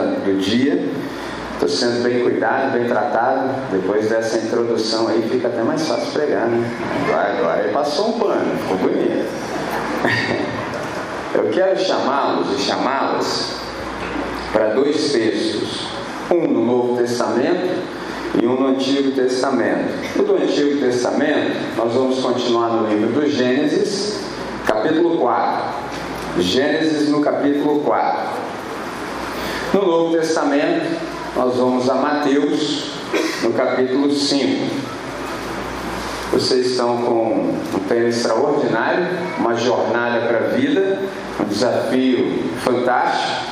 do dia. Estou sendo bem cuidado, bem tratado. Depois dessa introdução aí fica até mais fácil pregar, né? Agora, agora passou um plano, ficou bonito. Eu quero chamá-los e chamá-las para dois textos. Um no Novo Testamento e um no Antigo Testamento. O do Antigo Testamento, nós vamos continuar no livro do Gênesis, capítulo 4. Gênesis no capítulo 4. No Novo Testamento, nós vamos a Mateus, no capítulo 5. Vocês estão com um tema extraordinário, uma jornada para a vida, um desafio fantástico.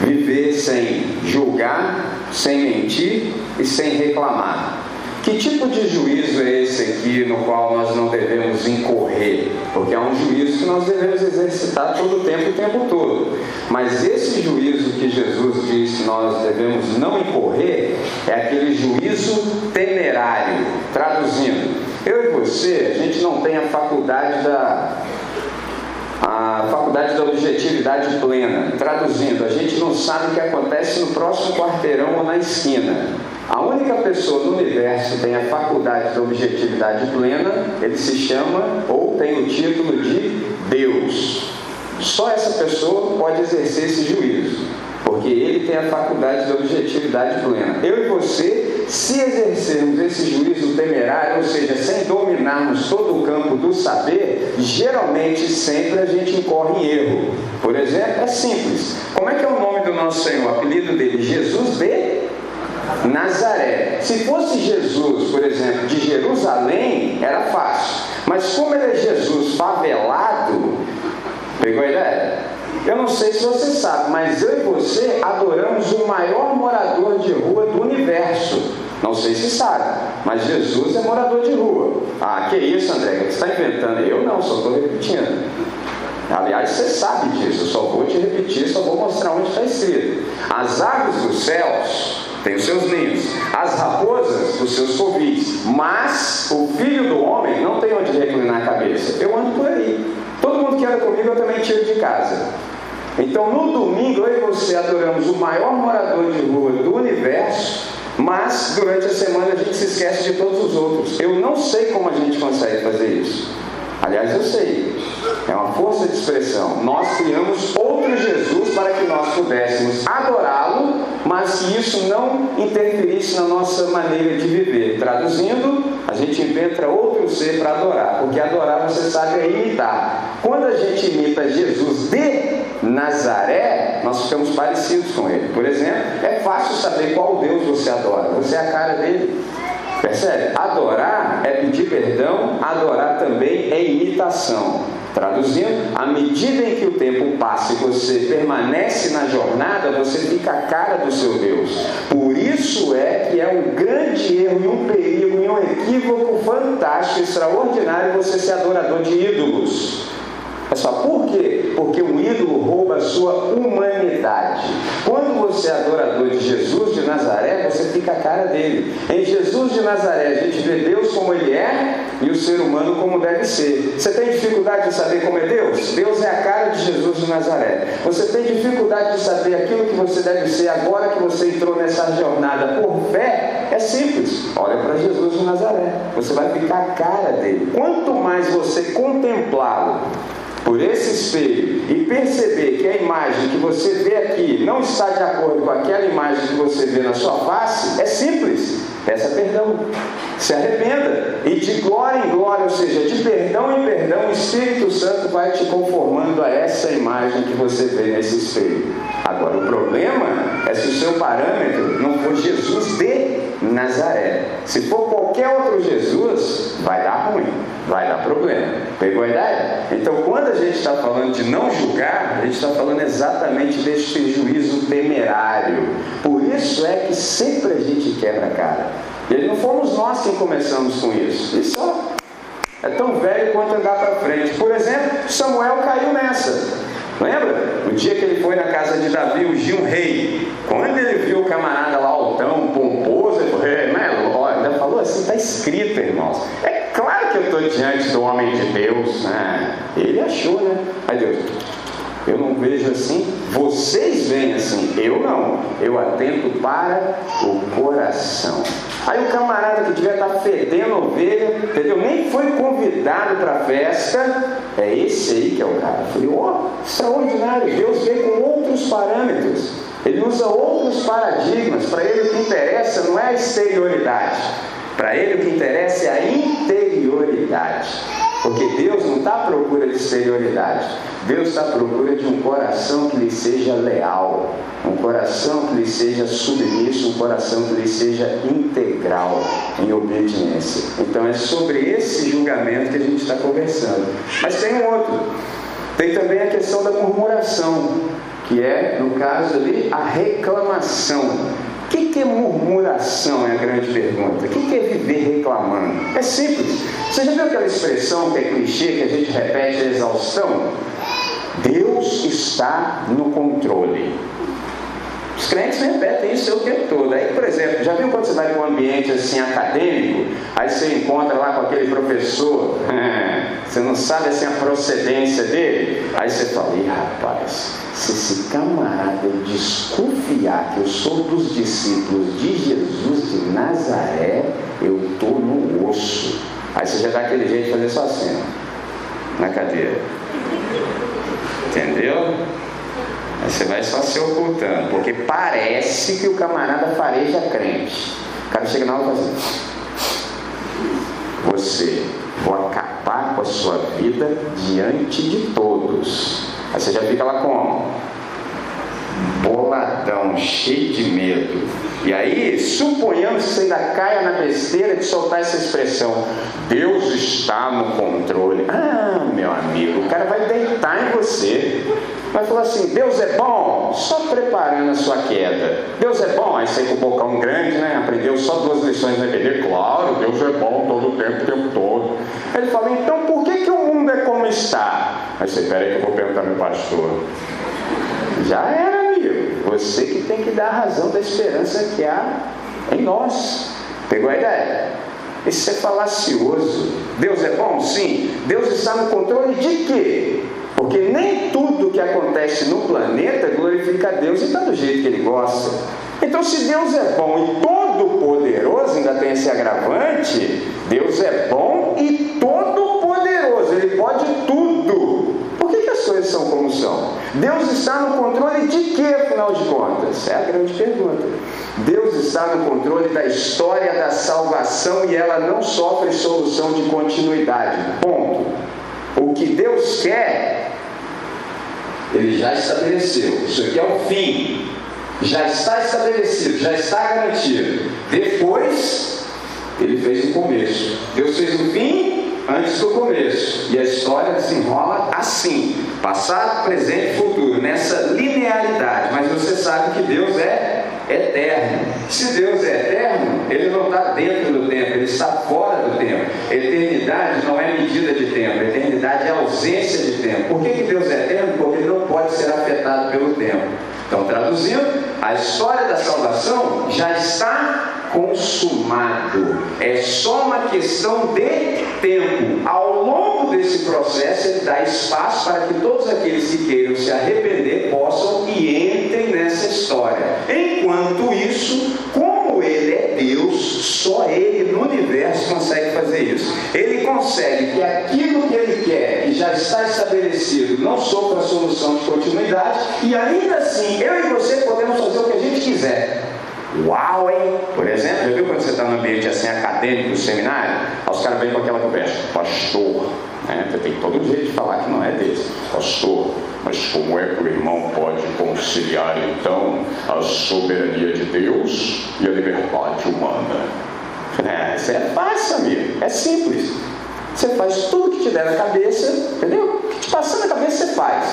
Viver sem julgar, sem mentir e sem reclamar. Que tipo de juízo é esse aqui no qual nós não devemos incorrer? Porque é um juízo que nós devemos exercitar todo o tempo, o tempo todo. Mas esse juízo que Jesus diz que nós devemos não incorrer é aquele juízo temerário. Traduzindo, eu e você, a gente não tem a faculdade da a faculdade da objetividade plena. Traduzindo, a gente não sabe o que acontece no próximo quarteirão ou na esquina. A única pessoa no universo que tem a faculdade da objetividade plena, ele se chama ou tem o título de Deus. Só essa pessoa pode exercer esse juízo, porque ele tem a faculdade da objetividade plena. Eu e você se exercermos esse juízo temerário, ou seja, sem dominarmos todo o campo do saber, geralmente sempre a gente incorre em erro. Por exemplo, é simples. Como é que é o nome do nosso Senhor? O apelido dele? Jesus de Nazaré. Se fosse Jesus, por exemplo, de Jerusalém, era fácil. Mas como ele é Jesus favelado, pegou a ideia? Eu não sei se você sabe, mas eu e você adoramos o maior morador de rua do universo. Não sei se sabe, mas Jesus é morador de rua. Ah, que isso, André? Você está inventando? Eu não, só estou repetindo. Aliás, você sabe disso, eu só vou te repetir, só vou mostrar onde está escrito. As aves dos céus têm os seus ninhos, as raposas os seus covis, mas o filho do homem não tem onde reclinar a cabeça. Eu ando por aí. Todo mundo que anda comigo eu também tiro de casa. Então, no domingo, eu e você adoramos o maior morador de rua do universo, mas durante a semana a gente se esquece de todos os outros. Eu não sei como a gente consegue fazer isso. Aliás, eu sei. É uma força de expressão. Nós criamos outro Jesus para que nós pudéssemos adorá-lo, mas que isso não interferisse na nossa maneira de viver. Traduzindo, a gente inventa outro ser para adorar, porque adorar, você sabe, é imitar. Quando a gente imita Jesus de Nazaré, nós ficamos parecidos com ele. Por exemplo, é fácil saber qual Deus você adora. Você é a cara dele. Percebe? Adorar é pedir perdão, adorar também é imitação. Traduzindo, à medida em que o tempo passa e você permanece na jornada, você fica a cara do seu Deus. Por isso é que é um grande erro e um perigo e um equívoco fantástico, extraordinário você ser adorador de ídolos. É só por quê? Porque o ídolo rouba a sua humanidade. Quando você é adorador de Jesus de Nazaré, você fica a cara dele. Em Jesus de Nazaré, a gente vê Deus como ele é e o ser humano como deve ser. Você tem dificuldade de saber como é Deus? Deus é a cara de Jesus de Nazaré. Você tem dificuldade de saber aquilo que você deve ser agora que você entrou nessa jornada por fé? É simples. Olha para Jesus de Nazaré. Você vai ficar a cara dele. Quanto mais você contemplá-lo, por esse espelho e perceber que a imagem que você vê aqui não está de acordo com aquela imagem que você vê na sua face, é simples. Peça perdão. Se arrependa. E de glória em glória, ou seja, de perdão em perdão, o Espírito Santo vai te conformando a essa imagem que você vê nesse espelho. Agora, o problema é se o seu parâmetro não for Jesus de Nazaré. Se for qualquer outro Jesus, vai dar ruim, vai dar problema. Pegou a ideia? Então, quando a gente está falando de não julgar, a gente está falando exatamente desse juízo temerário. Por isso é que sempre a gente quebra a cara. E não fomos nós quem começamos com isso. Isso é tão velho quanto andar para frente. Por exemplo, Samuel caiu nessa. Lembra? O dia que ele foi na casa de Davi, ungiu um rei. Quando ele viu o camarada lá altão, pomposo, ele falou, é, né? ainda falou assim, está escrito, irmãos. É claro que eu estou diante do homem de Deus. Né? Ele achou, né? Aí Deus, eu não vejo assim, vocês veem assim, eu não. Eu atento para o coração. Aí o camarada que devia estar fedendo ovelha, entendeu? Nem foi convidado para a festa. É esse aí que é o cara. Eu falei, ó, oh, extraordinário. Deus veio com outros parâmetros. Ele usa outros paradigmas. Para ele o que interessa não é a exterioridade. Para ele o que interessa é a interioridade. Porque Deus não está à procura de exterioridade. Deus está à procura de um coração que lhe seja leal, um coração que lhe seja submisso, um coração que lhe seja integral em obediência. Então é sobre esse julgamento que a gente está conversando. Mas tem um outro. Tem também a questão da murmuração, que é, no caso ali, a reclamação. Que, que é murmuração? É a grande pergunta. O que, que é viver reclamando? É simples. Você já viu aquela expressão que é clichê, que a gente repete a exaustão? Deus está no controle. Os crentes repetem isso o tempo todo. Aí, por exemplo, já viu quando você vai para um ambiente assim acadêmico, aí você encontra lá com aquele professor, você não sabe assim a procedência dele, aí você fala, Ih, rapaz, se esse camarada desconfiar que eu sou dos discípulos de Jesus de Nazaré, eu estou no osso. Aí você já dá aquele jeito de fazer só assim, na cadeira. Entendeu? Aí você vai só se ocultando, porque parece que o camarada fareja crente. O cara chega na hora e fala assim: Você, vou acabar com a sua vida diante de todos. Aí você já fica lá como? Boladão, cheio de medo. E aí, suponhamos que você ainda caia na besteira de soltar essa expressão: Deus está no controle. Ah, meu amigo, o cara vai deitar em você. Vai falar assim: Deus é bom, só preparando a sua queda. Deus é bom, aí sai com o bocão grande, né? Aprendeu só duas lições na EBD. Claro, Deus é bom todo o tempo, o tempo todo. Ele fala: então por que, que o mundo é como está? Aí você, peraí que eu vou perguntar meu pastor. Já era você que tem que dar a razão da esperança que há em nós. Pegou a ideia? Isso é falacioso. Deus é bom? Sim. Deus está no controle de quê? Porque nem tudo que acontece no planeta glorifica a Deus e está do jeito que Ele gosta. Então, se Deus é bom e todo-poderoso, ainda tem esse agravante, Deus é bom e todo-poderoso, Ele pode tudo coisas são como são? Deus está no controle de quê, afinal de contas? É a grande pergunta. Deus está no controle da história da salvação e ela não sofre solução de continuidade. Ponto. O que Deus quer, Ele já estabeleceu. Isso aqui é o fim. Já está estabelecido, já está garantido. Depois, Ele fez o começo. Deus fez o fim antes do começo. E a história desenrola assim: passado, presente e futuro, nessa linearidade. Mas você sabe que Deus é eterno. Se Deus é eterno, ele não está dentro do tempo, ele está fora do tempo. Eternidade não é medida de tempo, eternidade é ausência de tempo. Por que, que Deus é eterno? Porque ele não pode ser afetado pelo tempo. Então, traduzindo, a história da salvação já está consumado. É só uma questão de tempo. Ao longo desse processo, ele dá espaço para que todos aqueles que queiram se arrepender possam e entrem nessa história. Enquanto isso, como ele é Deus, só ele no universo consegue fazer isso. Ele consegue que aquilo que ele quer, que já está estabelecido, não sofra solução de continuidade, e ainda assim, eu e você podemos fazer o que a gente quiser Uau, hein? Por exemplo, já viu quando você está no ambiente assim acadêmico, seminário? Os caras vêm com aquela conversa, pastor, né? Você tem todo jeito de falar que não é desse. Pastor, mas como é que o irmão pode conciliar então a soberania de Deus e a liberdade humana? É, isso é fácil, amigo. É simples. Você faz tudo que te der na cabeça, entendeu? O que te passar na cabeça você faz.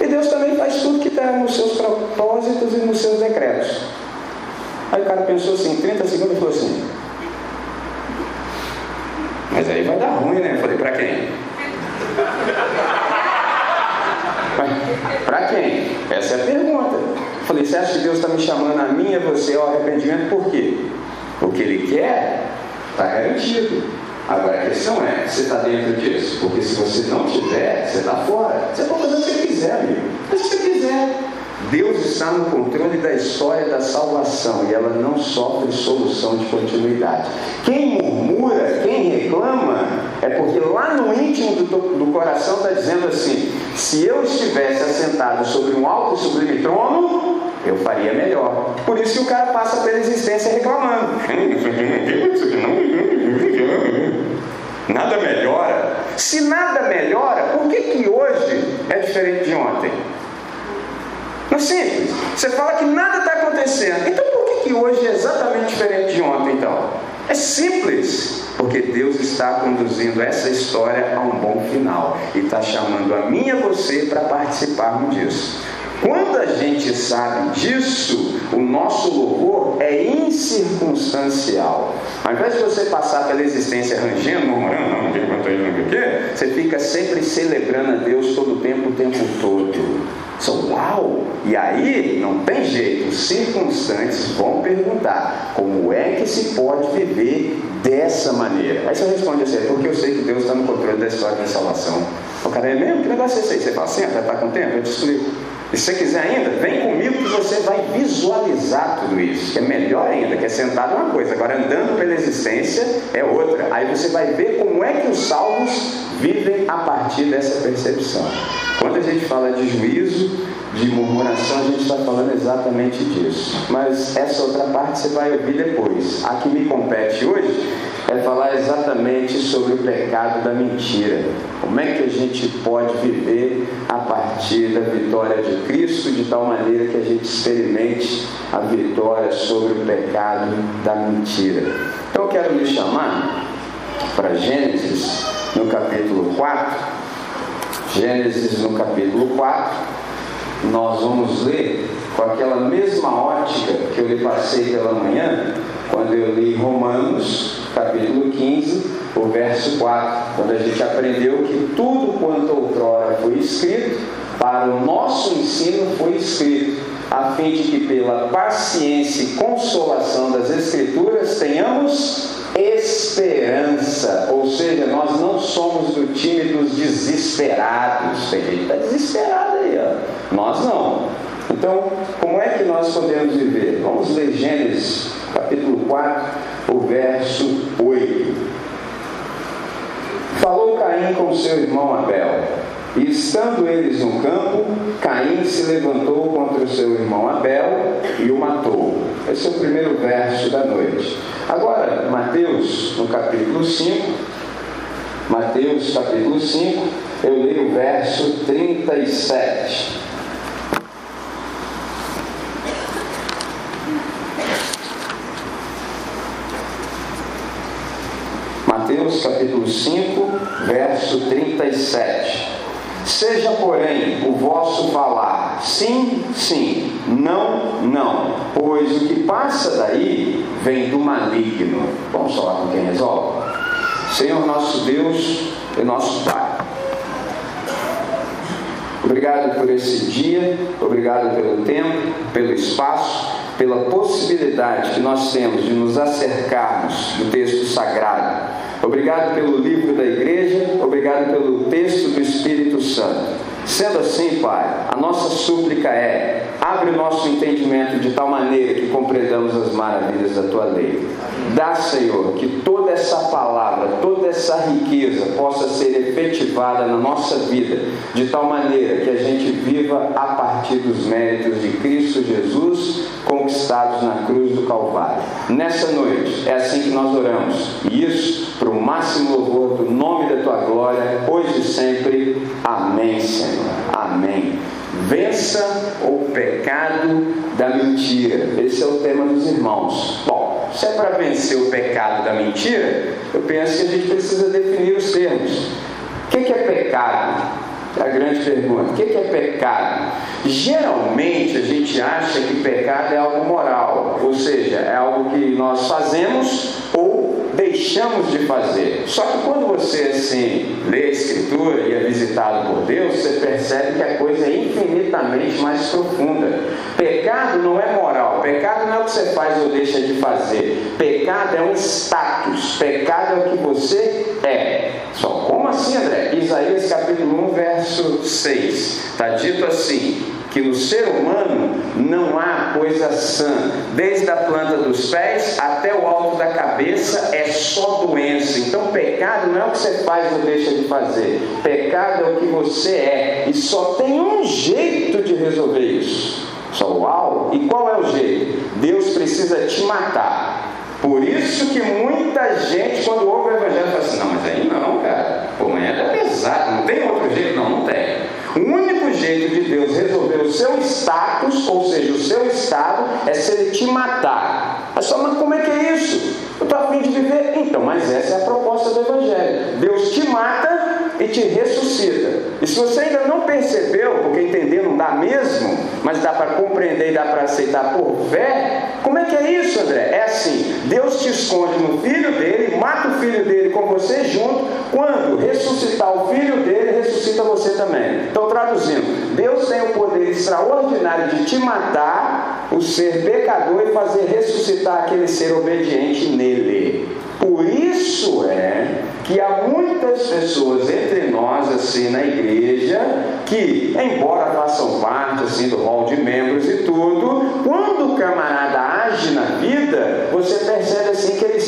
E Deus também faz tudo que está nos seus propósitos e nos seus decretos. Aí o cara pensou assim, 30 segundos e falou assim, mas aí vai dar ruim, né? Eu falei, para quem? Para quem? Essa é a pergunta. Eu falei, você acha que Deus está me chamando a mim e a você ao arrependimento por quê? O que Ele quer Está garantido. Agora a questão é, você está dentro disso? Porque se você não tiver, você está fora. Você pode fazer o que você quiser, amigo. Faz o que você quiser. Deus está no controle da história da salvação e ela não sofre solução de continuidade. Quem murmura, quem reclama, é porque lá no íntimo do, do coração está dizendo assim: se eu estivesse assentado sobre um alto e sublime trono, eu faria melhor. Por isso que o cara passa pela existência reclamando. Nada melhora. Se nada melhora, por que, que hoje é diferente de ontem? Não simples. Você fala que nada está acontecendo. Então por que, que hoje é exatamente diferente de ontem, então? É simples. Porque Deus está conduzindo essa história a um bom final. E está chamando a mim e a você para participarmos disso. Quando a gente sabe disso, o nosso louvor é incircunstancial. Ao invés de você passar pela existência rangendo, murmurando, não, não tem quanto aí, não quê, você fica sempre celebrando a Deus todo o tempo, o tempo todo. So, uau! E aí, não tem jeito, os circunstantes vão perguntar como é que se pode viver dessa maneira. Aí você responde assim, é porque eu sei que Deus está no controle da história da salvação. O cara é mesmo? Que negócio é esse aí? Você fala assim, ah, está com tempo? Eu te explico. E se você quiser ainda, vem comigo que você vai visualizar tudo isso, que é melhor ainda, que é sentado uma coisa, agora andando pela existência é outra. Aí você vai ver como é que os salvos vivem a partir dessa percepção. Quando a gente fala de juízo, de murmuração, a gente está falando exatamente disso. Mas essa outra parte você vai ouvir depois. A que me compete hoje é falar exatamente sobre o pecado da mentira. Como é que a gente pode viver a partir da vitória de Cristo de tal maneira que a gente experimente a vitória sobre o pecado da mentira. Então eu quero lhe chamar para Gênesis, no capítulo 4. Gênesis, no capítulo 4, nós vamos ler com aquela mesma ótica que eu lhe passei pela manhã, quando eu li Romanos, capítulo 15, o verso 4, quando a gente aprendeu que tudo quanto outrora foi escrito, para o nosso ensino foi escrito, a fim de que pela paciência e consolação das Escrituras tenhamos esperança, ou seja, nós não somos do time dos desesperados. Tem gente que está aí, ó. nós não. Então, como é que nós podemos viver? Vamos ler Gênesis capítulo 4, o verso 8. Falou Caim com seu irmão Abel, e estando eles no campo, Caim se levantou contra o seu irmão Abel e o matou. Esse é o primeiro verso da noite. Agora, Mateus, no capítulo 5, Mateus capítulo 5, eu leio o verso 37. Mateus capítulo 5, verso 37. Seja, porém, o vosso falar sim, sim, não, não, pois o que passa daí vem do maligno. Vamos falar com quem resolve? Senhor nosso Deus e nosso Pai. Obrigado por esse dia, obrigado pelo tempo, pelo espaço, pela possibilidade que nós temos de nos acercarmos do texto sagrado Obrigado pelo livro da igreja, obrigado pelo texto do Espírito Santo. Sendo assim, Pai, a nossa súplica é: abre o nosso entendimento de tal maneira que compreendamos as maravilhas da tua lei. Dá, Senhor, que toda essa palavra, toda essa riqueza possa ser efetivada na nossa vida, de tal maneira que a gente viva a partir dos méritos de Cristo Jesus conquistados na cruz do Calvário. Nessa noite, é assim que nós oramos, e isso para o máximo louvor do nome da tua glória, hoje e sempre. Amém, Senhor. Amém. Vença o pecado da mentira. Esse é o tema dos irmãos. Bom, se é para vencer o pecado da mentira, eu penso que a gente precisa definir os termos. O que é pecado? É a grande pergunta. O que é pecado? Geralmente a gente acha que pecado é algo moral, ou seja, é algo que nós fazemos ou deixamos de fazer. Só que quando você assim lê a Escritura e é visitado por Deus, você percebe que a coisa é infinitamente mais profunda. Pecado não é moral, pecado não é o que você faz ou deixa de fazer. Pecado é um status, pecado é o que você é. Só como assim, André? Isaías capítulo 1, verso 6. Está dito assim: que no ser humano não há coisa sã, desde a planta dos pés até o alto da cabeça é só doença. Então, pecado não é o que você faz ou deixa de fazer, pecado é o que você é, e só tem um jeito de resolver isso. Só uau! E qual é o jeito? Deus precisa te matar. Por isso que muita gente, quando ouve o Evangelho, fala assim: não, mas aí não, cara, pô, mas é pesado, não tem outro jeito? Não, não tem. O único jeito de Deus resolver o seu status, ou seja, o seu estado, é se ele te matar. Mas como é que é isso? Eu estou afim de viver. Então, mas essa é a proposta do Evangelho. Deus te mata e te ressuscita. E se você ainda não percebeu, porque entender não dá mesmo, mas dá para compreender e dá para aceitar por fé, como é que é isso, André? É assim: Deus te esconde no filho dele, mata o filho dele com você junto, quando ressuscitar o filho dele, ressuscita você também. Então, traduzindo, Deus tem o poder extraordinário de te matar, o ser pecador, e fazer ressuscitar aquele ser obediente nele. Por isso é que há muitas pessoas entre nós, assim, na igreja, que, embora façam parte, assim, do hall de membros e tudo, quando o camarada age na vida, você percebe,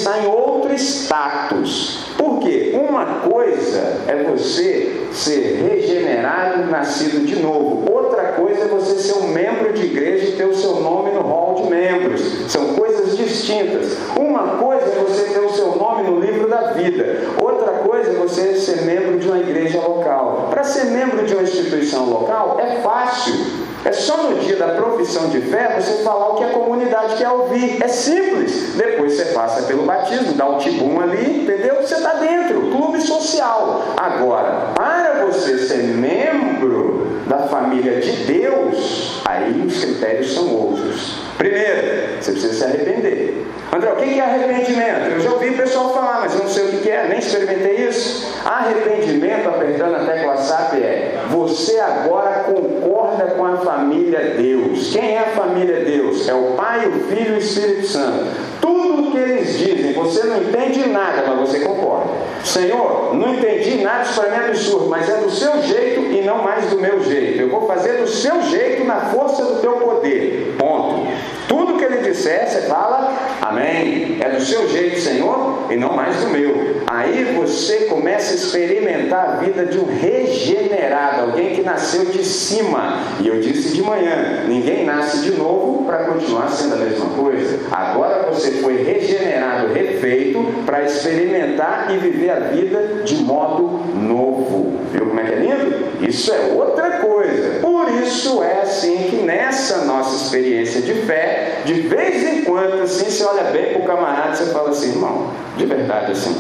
está em outro status. Por quê? Uma coisa é você ser regenerado, nascido de novo. Outra coisa é você ser um membro de igreja e ter o seu nome no hall de membros. São coisas distintas. Uma coisa é você ter o seu nome no livro da vida. Outra coisa é você ser membro de uma igreja local. Para ser membro de uma instituição local é fácil. É só no dia da profissão de fé você falar o que a comunidade quer ouvir. É simples. Depois você passa pelo batismo, dá o tibum ali, entendeu? Você está dentro. Clube social. Agora, para você ser membro da família de Deus, aí os critérios são outros. Primeiro, você precisa se arrepender. André, o que é arrependimento? Eu já ouvi o pessoal falar, mas eu não sei o que é, nem experimentei isso. Arrependimento, apertando a tecla SAP, é você agora concorda com a família Deus. Quem é a família Deus? É o Pai, o Filho e o Espírito Santo. Tudo o que eles dizem, você não entende nada, mas você concorda. Senhor, não entendi nada, isso para mim é absurdo, mas é do seu jeito e não mais do meu jeito. Eu vou fazer do seu jeito na força do teu poder. Ponto. Tudo que ele disser, você fala, amém. É do seu jeito, Senhor, e não mais do meu. Aí você começa a experimentar a vida de um regenerado, alguém que nasceu de cima. E eu disse de manhã: ninguém nasce de novo para continuar sendo a mesma coisa. Agora você foi regenerado, refeito, para experimentar e viver a vida de modo novo. Viu como é que é lindo? Isso é outra coisa. Por isso é assim que nessa nossa experiência de fé, de vez em quando, assim, você olha bem para o camarada e você fala assim, irmão, de verdade assim,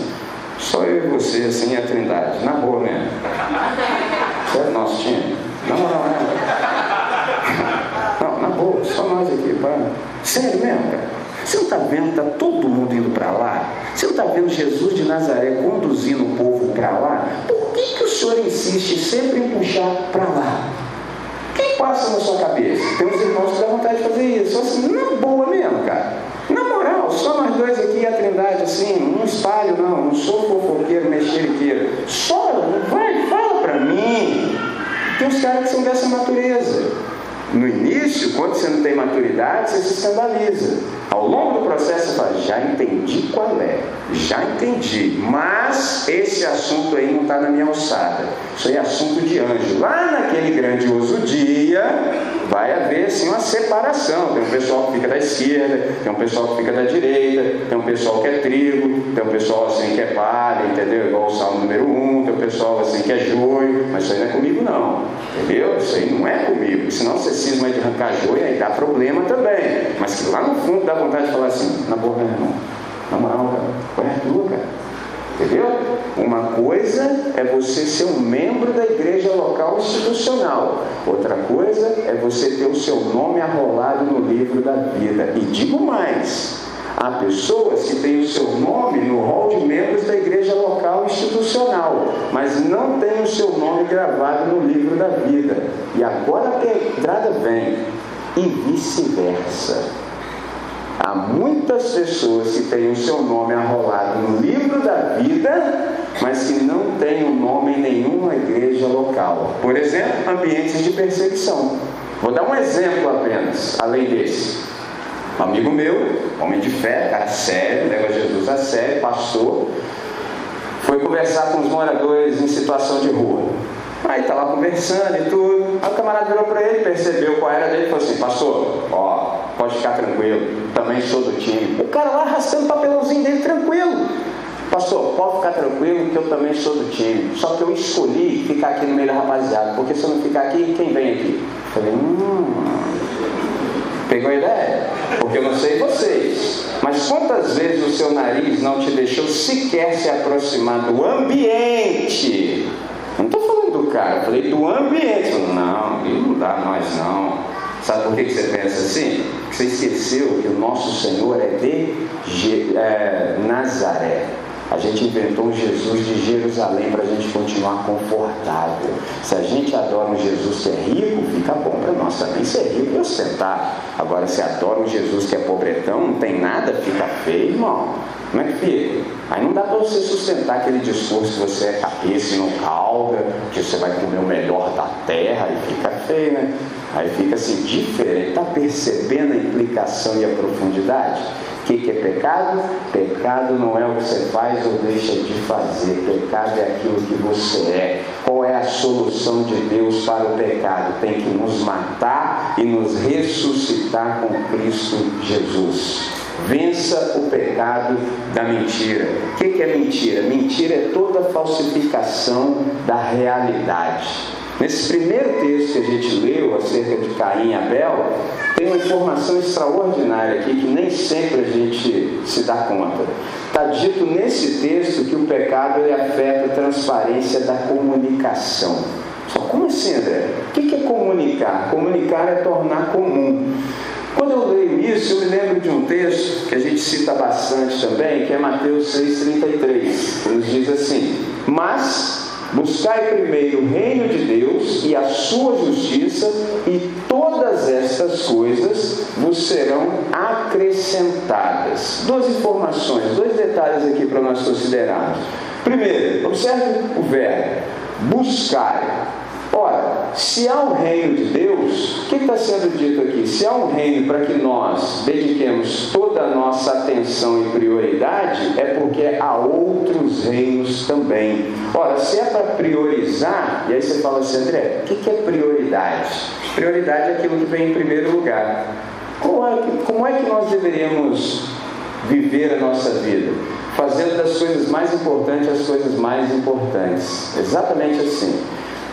só eu e você, assim, a trindade, na boa mesmo. Você é nosso time? Não, não, não. Não, na boa, só nós aqui, para. Sério mesmo, cara? Você não está vendo, está todo mundo indo para lá? Você não está vendo Jesus de Nazaré conduzindo o povo para lá? Por que, que o Senhor insiste sempre em puxar para lá? Passa na sua cabeça? Tem uns irmãos que dá vontade de fazer isso. Assim, na boa mesmo, cara. Na moral, só nós dois aqui a trindade, assim, não espalho não, não sou fofoqueiro, mexeriqueiro. Só, vai, fala para mim. Tem uns caras que são dessa natureza. No início, quando você não tem maturidade, você se escandaliza. Ao longo do processo, você fala, já entendi qual é, já entendi, mas esse assunto aí não está na minha alçada. Isso aí é assunto de anjo. Lá naquele grandioso dia, vai haver assim uma separação. Tem um pessoal que fica da esquerda, tem um pessoal que fica da direita, tem um pessoal que é trigo, tem um pessoal assim que é palha, entendeu? Igual o salmo número 1, um, tem um pessoal assim que é joio, mas isso aí não é comigo não, entendeu? Isso aí não é comigo. Senão você cisma de arrancar joio, aí dá problema também. Mas que lá no fundo dá vontade de falar assim, na boa, meu irmão, na moral, cara, qual é a tua, cara? Entendeu? Uma coisa é você ser um membro da igreja local institucional, outra coisa é você ter o seu nome arrolado no livro da vida. E digo mais: há pessoas que têm o seu nome no rol de membros da igreja local institucional, mas não têm o seu nome gravado no livro da vida. E agora a entrada vem, e vice-versa. Há muitas pessoas que têm o seu nome arrolado no livro da vida, mas que não têm o nome em nenhuma igreja local. Por exemplo, ambientes de perseguição. Vou dar um exemplo apenas, além desse. Um amigo meu, homem de fé, cara sério, leva Jesus a sério, pastor, foi conversar com os moradores em situação de rua. Aí tá lá conversando e tudo. Aí o camarada virou para ele, percebeu qual era dele e falou assim: Pastor, ó, pode ficar tranquilo, também sou do time. O cara lá arrastando o papelãozinho dele tranquilo. Pastor, pode ficar tranquilo que eu também sou do time. Só que eu escolhi ficar aqui no meio da rapaziada, porque se eu não ficar aqui, quem vem aqui? Falei, hum. Pegou a ideia? Porque eu não sei vocês, mas quantas vezes o seu nariz não te deixou sequer se aproximar do ambiente? Não estou falando do cara, eu falei do ambiente. Não, não dá nós não. Sabe por que você pensa assim? Você esqueceu que o nosso Senhor é de é, Nazaré. A gente inventou um Jesus de Jerusalém para a gente continuar confortável. Se a gente adora um Jesus que é rico, fica bom para nós também ser rico e ostentar. Agora, se adora um Jesus que é pobretão, não tem nada, fica feio, irmão. Como é que fica? Aí não dá para você sustentar aquele discurso que você é cabeça e não calga, que você vai comer o melhor da terra, e fica feio, né? Aí fica assim, diferente. Está percebendo a implicação e a profundidade? O que, que é pecado? Pecado não é o que você faz ou deixa de fazer. Pecado é aquilo que você é. Qual é a solução de Deus para o pecado? Tem que nos matar e nos ressuscitar com Cristo Jesus. Vença o pecado da mentira. O que é mentira? Mentira é toda falsificação da realidade. Nesse primeiro texto que a gente leu acerca de Caim e Abel, tem uma informação extraordinária aqui que nem sempre a gente se dá conta. Está dito nesse texto que o pecado ele afeta a transparência da comunicação. Só como assim, André? O que é comunicar? Comunicar é tornar comum. Quando eu leio isso, eu me lembro de um texto que a gente cita bastante também, que é Mateus 6,33, que nos diz assim: Mas Buscai primeiro o reino de Deus e a sua justiça, e todas estas coisas vos serão acrescentadas. Duas informações, dois detalhes aqui para nós considerarmos. Primeiro, observe o verbo: buscai. Se há um reino de Deus, o que está sendo dito aqui? Se há um reino para que nós dediquemos toda a nossa atenção e prioridade, é porque há outros reinos também. Ora, se é para priorizar, e aí você fala assim, André, o que é prioridade? Prioridade é aquilo que vem em primeiro lugar. Como é que, como é que nós deveríamos viver a nossa vida? Fazendo das coisas mais importantes as coisas mais importantes. Exatamente assim.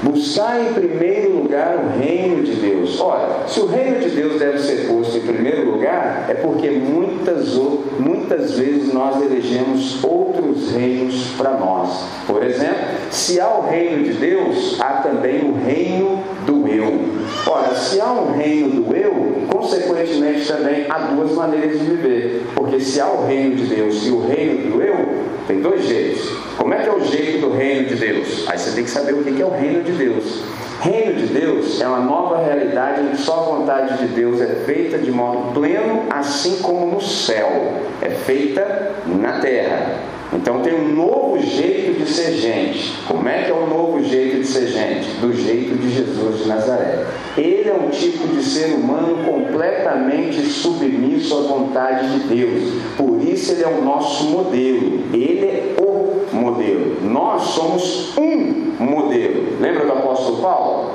Buscar em primeiro lugar o reino de Deus. Ora, se o reino de Deus deve ser posto em primeiro lugar, é porque muitas, muitas vezes nós elegemos outros reinos para nós. Por exemplo, se há o reino de Deus, há também o reino do eu. Ora, se há um reino do eu, consequentemente também há duas maneiras de viver. Porque se há o reino de Deus e o reino do eu, tem dois jeitos. Como é que é o jeito do reino de Deus? Aí você tem que saber o que é o reino de Deus. Reino de Deus é uma nova realidade que só a vontade de Deus é feita de modo pleno, assim como no céu. É feita na terra. Então tem um novo jeito de ser gente. Como é que é o novo jeito de ser gente? Do jeito de Jesus de Nazaré. Ele é um tipo de ser humano completamente submisso à vontade de Deus. Por isso ele é o nosso modelo. Ele é o modelo. Nós somos um modelo. Lembra do apóstolo Paulo?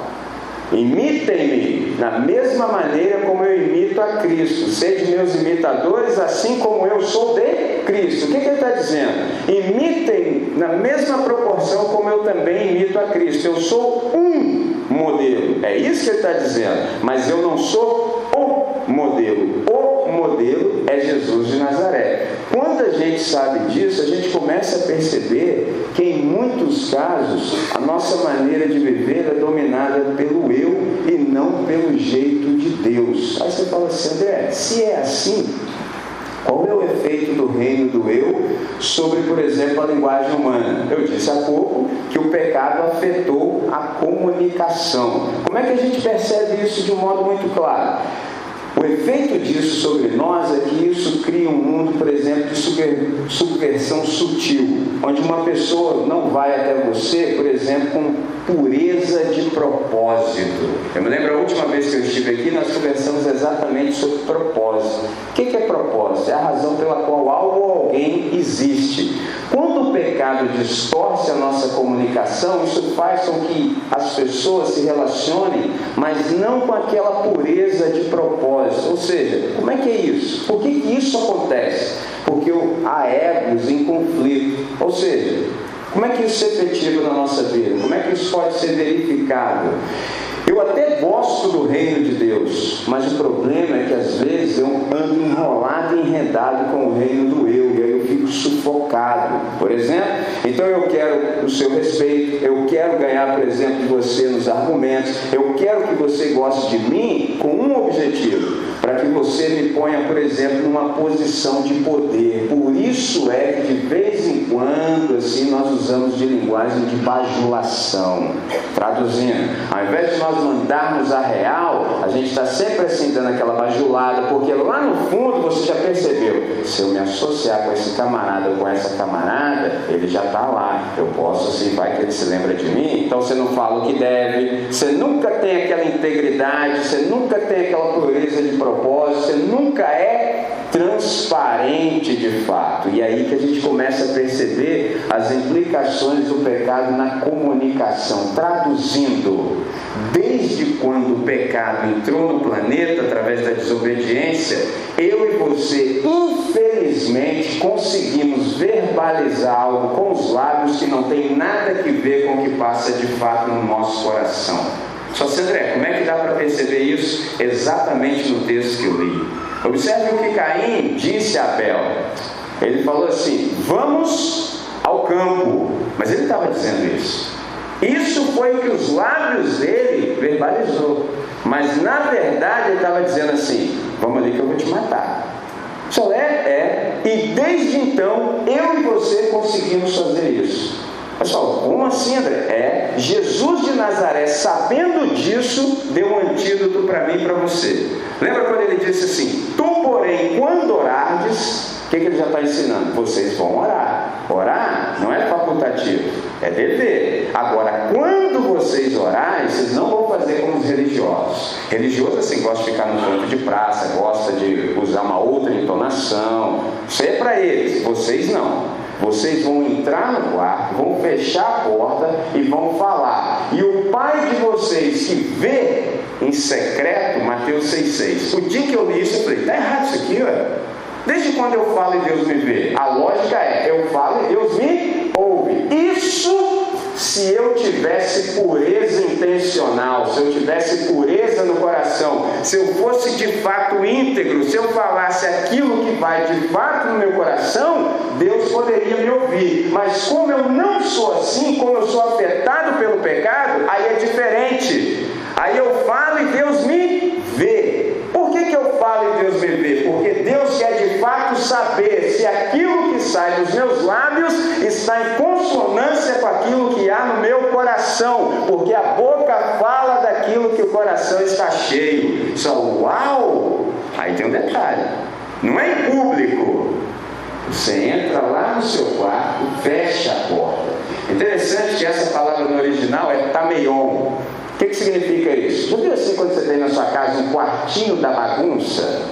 Imitem-me da mesma maneira como eu imito a Cristo. Sede meus imitadores, assim como eu sou de Cristo. O que, que ele está dizendo? Imitem na mesma proporção como eu também imito a Cristo. Eu sou um modelo. É isso que ele está dizendo. Mas eu não sou o modelo. O modelo é Jesus de Nazaré. Quando a gente sabe disso, a gente começa a perceber que em muitos casos a nossa maneira de viver é dominada pelo eu e não pelo jeito de Deus. Aí você fala assim, André, se é assim, qual é o efeito? do reino do eu sobre, por exemplo, a linguagem humana. Eu disse há pouco que o pecado afetou a comunicação. Como é que a gente percebe isso de um modo muito claro? O efeito disso sobre nós é que isso cria um mundo, por exemplo, de subversão sutil, onde uma pessoa não vai até você, por exemplo, com pureza de propósito. Eu me lembro a última vez que eu estive aqui, nós conversamos exatamente sobre propósito. O que é propósito? É a razão pela qual algo ou alguém existe. Quando o pecado distorce a nossa comunicação, isso faz com que as pessoas se relacionem, mas não com aquela pureza de propósito. Ou seja, como é que é isso? Por que, que isso acontece? Porque há egos em conflito. Ou seja, como é que isso é efetivo na nossa vida? Como é que isso pode ser verificado? Eu até gosto do reino de Deus, mas o problema é que às vezes eu ando enrolado e enredado com o reino do eu, sufocado. Por exemplo, então eu quero o seu respeito, eu quero ganhar, por exemplo, de você nos argumentos, eu quero que você goste de mim com um objetivo para que você me ponha, por exemplo, numa posição de poder. Por isso é que de vez em quando assim nós usamos de linguagem de bajulação. Traduzindo, ao invés de nós mandarmos a real, a gente está sempre assim dando aquela bajulada, porque lá no fundo você já percebeu, se eu me associar com esse camarada ou com essa camarada, ele já está lá. Eu posso assim, vai que ele se lembra de mim, então você não fala o que deve, você nunca tem aquela integridade, você nunca tem aquela pureza de propósito, você nunca é transparente de fato. E aí que a gente começa a perceber as implicações do pecado na comunicação. Traduzindo, desde quando o pecado entrou no planeta através da desobediência, eu e você, infelizmente, conseguimos verbalizar algo com os lábios que não tem nada a ver com o que passa de fato no nosso coração. Só se André, como é que dá para perceber isso exatamente no texto que eu li? Observe o que Caim disse a Abel. Ele falou assim: Vamos ao campo. Mas ele estava dizendo isso. Isso foi o que os lábios dele verbalizou. Mas na verdade ele estava dizendo assim: Vamos ali que eu vou te matar. Só é, é. E desde então eu e você conseguimos fazer isso. Pessoal, como assim, André? É, Jesus de Nazaré, sabendo disso, deu um antídoto para mim e para você. Lembra quando ele disse assim: Tu, porém, quando orardes, o que, que ele já está ensinando? Vocês vão orar. Orar não é facultativo, é dever. Agora, quando vocês orarem, vocês não vão fazer como os religiosos. Religioso assim gosta de ficar no canto de praça, gosta de usar uma outra entonação. Isso é para eles, vocês não. Vocês vão entrar no quarto, vão fechar a porta e vão falar. E o pai de vocês que vê em secreto, Mateus 6,6. O dia que eu li isso, eu falei, está errado isso aqui, ué. Desde quando eu falo e Deus me vê? A lógica é, eu falo e Deus me ouve. Isso se eu tivesse pureza intencional, se eu tivesse pureza no coração, se eu fosse de fato íntegro, se eu falasse aquilo que vai de fato no meu coração, Deus poderia me ouvir. Mas como eu não sou assim, como eu sou afetado pelo pecado, aí é diferente. Aí eu falo e Deus me vê. Por que, que eu falo e Deus me vê? Porque Deus quer de fato saber se aquilo que sai dos meus lábios está em consonância com aquilo que há no meu coração. Porque a boca fala daquilo que o coração está cheio. Só uau! Aí tem um detalhe: não é em público. Você entra lá no seu quarto, fecha a porta. Interessante que essa palavra no original é tameion que, que significa isso? Já viu assim quando você tem na sua casa um quartinho da bagunça?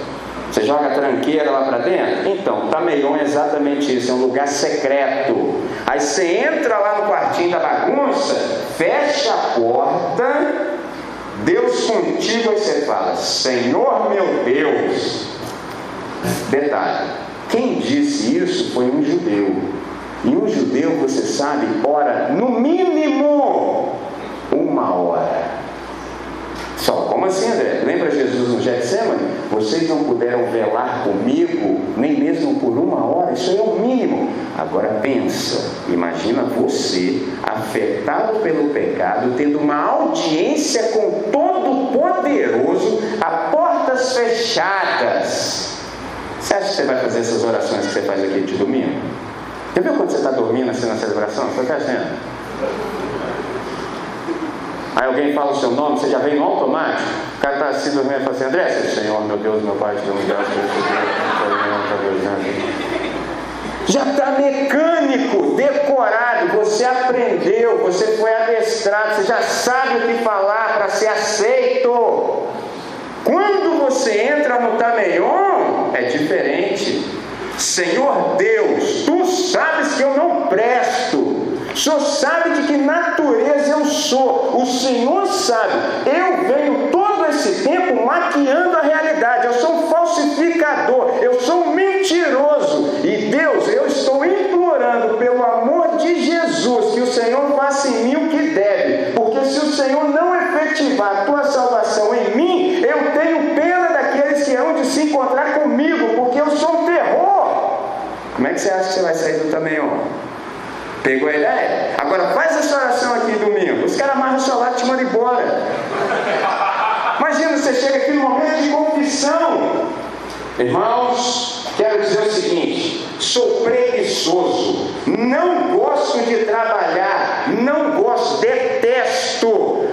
Você joga a tranqueira lá para dentro? Então, Tameion é exatamente isso, é um lugar secreto. Aí você entra lá no quartinho da bagunça, fecha a porta, Deus contigo, aí você fala, Senhor meu Deus. Detalhe, quem disse isso foi um judeu. E um judeu, você sabe, ora no mínimo uma hora. Só, como assim, André? Lembra Jesus no Getsemane? Vocês não puderam velar comigo, nem mesmo por uma hora, isso é o mínimo. Agora pensa, imagina você, afetado pelo pecado, tendo uma audiência com todo poderoso, a portas fechadas. Você acha que você vai fazer essas orações que você faz aqui de domingo? Já viu quando você está dormindo assim na celebração? Você está achando? Aí alguém fala o seu nome, você já vem no automático. O cara está assim dormindo e fala assim, André, Senhor, meu Deus, meu Pai, te dou graças já está mecânico, decorado, você aprendeu, você foi adestrado, você já sabe o que falar para ser aceito. Quando você entra no Tameion, é diferente. Senhor Deus, tu sabes que eu não presto. O Senhor sabe de que natureza eu sou. O Senhor sabe. Eu venho todo esse tempo maquiando a realidade. Eu sou um falsificador. Eu sou um mentiroso. E Deus, eu estou implorando pelo amor de Jesus que o Senhor faça em mim o que deve. Porque se o Senhor não efetivar a tua salvação em mim, eu tenho pena daqueles que hão de se encontrar comigo, porque eu sou um terror. Como é que você acha que você vai sair do ó? Pegou a ideia? Agora faz essa oração aqui domingo. Os caras amarram o celular e te mandam embora. Imagina, você chega aqui no momento de confissão. Irmãos, quero dizer o seguinte: sou preguiçoso, não gosto de trabalhar, não gosto, detesto.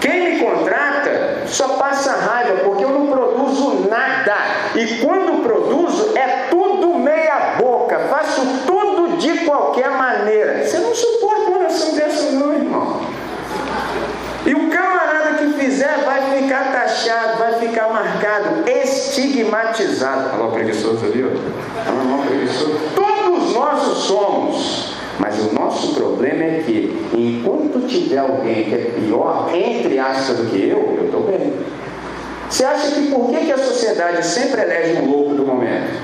Quem me contrata só passa raiva, porque eu não produzo nada. E quando produzo, é tudo meia boca, faço tudo de qualquer maneira. Você não suporta uma oração dessa, não, irmão. E o camarada que fizer vai ficar taxado, vai ficar marcado, estigmatizado. Alô, preguiçoso ali, ó. Alô, preguiçoso. Todos nós somos. Mas o nosso problema é que, enquanto tiver alguém que é pior, entre aspas, do que eu, eu estou bem. Você acha que por que, que a sociedade sempre elege um louco do momento?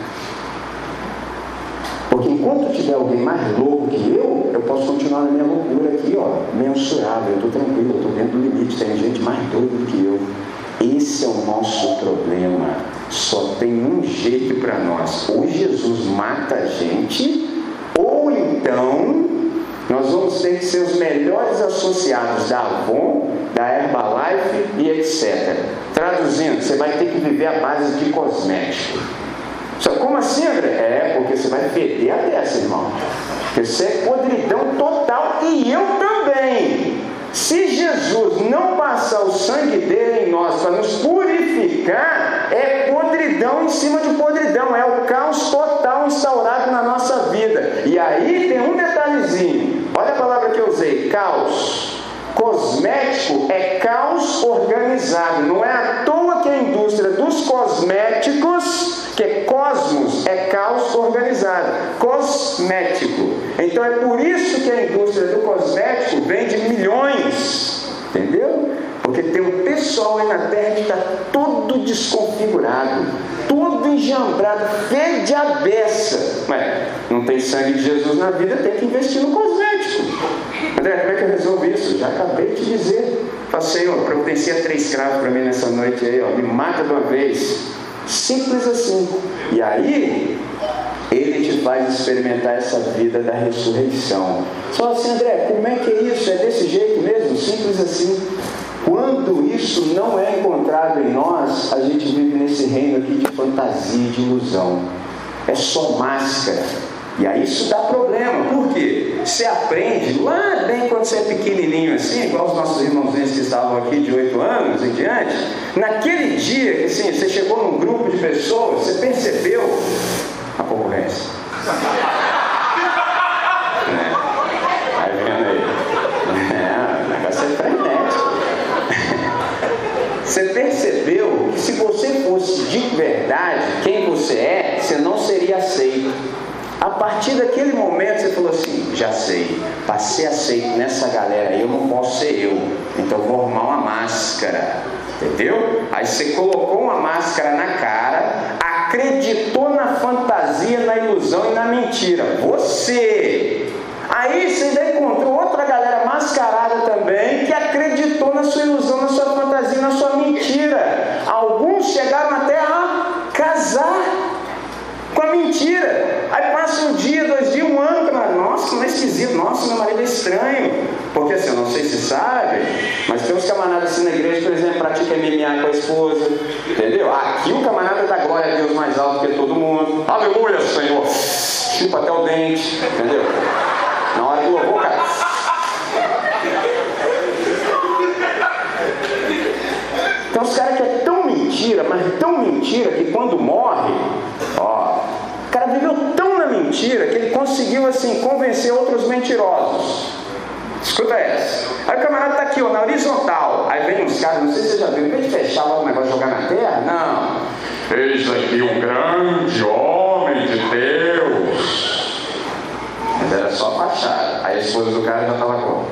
Porque enquanto tiver alguém mais louco que eu, eu posso continuar na minha loucura aqui, ó, mensurável, eu estou tranquilo, eu estou dentro do limite, tem gente mais doida do que eu. Esse é o nosso problema. Só tem um jeito para nós. Ou Jesus mata a gente, ou então nós vamos ter que ser os melhores associados da Avon, da Herbalife e etc. Traduzindo, você vai ter que viver à base de cosmético. Só como assim, André? É, porque você vai perder a dessa, irmão. Porque você é podridão total e eu também. Se Jesus não passar o sangue dele em nós para nos purificar, é podridão em cima de podridão, é o caos total instaurado na nossa vida. E aí tem um detalhezinho, olha a palavra que eu usei: caos. Cosmético é caos organizado, não é à toa que a indústria dos cosméticos que cosmos é caos organizado, cosmético. Então é por isso que a indústria do cosmético vende milhões, entendeu? Porque tem um pessoal aí na terra que está todo desconfigurado, todo enjambrado, feio de abessa. Mas não tem sangue de Jesus na vida, tem que investir no cosmético. André, como é que eu resolvo isso? Já acabei de dizer. Fala, Senhor, providencia três cravos para mim nessa noite aí, ó. Me mata de uma vez. Simples assim. E aí, ele te faz experimentar essa vida da ressurreição. Só assim, André, como é que é isso? É desse jeito mesmo? Simples assim. Quando isso não é encontrado em nós, a gente vive nesse reino aqui de fantasia, de ilusão. É só máscara. E aí isso dá problema. Por quê? Você aprende lá bem quando você é pequenininho assim, igual os nossos irmãozinhos que estavam aqui de 8 anos em diante. Naquele dia que assim, você chegou num grupo de pessoas, você percebeu a concorrência. é. Vai vendo aí. É, o negócio é. Você percebeu que se você fosse de verdade quem você é, você não seria aceito. A partir daquele momento você falou assim: já sei, passei aceito nessa galera aí, eu não posso ser eu, então vou arrumar uma máscara, entendeu? Aí você colocou uma máscara na cara, acreditou na fantasia, na ilusão e na mentira. Você! Aí você ainda encontrou outra galera mascarada também que acreditou na sua ilusão, na sua fantasia, na sua mentira. Alguns chegaram até a casar com a mentira. Aí passa um dia, dois dias, um ano, nossa, não é esquisito, nossa, meu marido é estranho. Porque assim, eu não sei se sabe, mas tem uns camaradas assim na igreja, por exemplo, pratica MMA com a esposa, entendeu? Aqui o camarada dá glória a Deus mais alto que todo mundo. Aleluia, Senhor! Chupa até o dente, entendeu? Na hora do louvor, cara. Então os caras que é tão mentira, mas tão mentira que quando morre, ó, cara viveu tão na mentira que ele conseguiu assim convencer outros mentirosos. Escuta essa. Aí o camarada está aqui, ó, na horizontal. Aí vem uns caras, não sei se você já viu, em vez de fechar o negócio jogar na terra, não. Eis aqui um grande homem de Deus. Mas era só fachada. Aí a esposa do cara já estava como?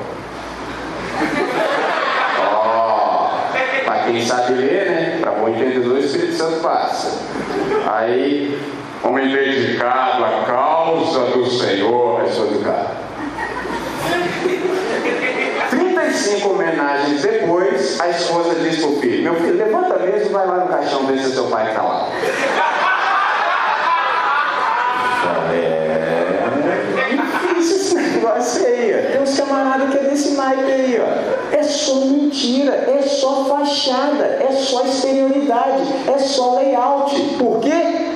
Ó, para quem sabe ler, né? Para bom entendedor, o Espírito Santo passa. Aí, homem dedicado à causa do Senhor, do cara. 35 homenagens depois, a esposa diz para filho: Meu filho, levanta mesmo e vai lá no caixão ver se seu pai está lá. É difícil esse negócio aí. Tem uns camaradas que é desse naipe aí, ó. É só mentira, é só fachada, é só exterioridade, é só layout. Por quê?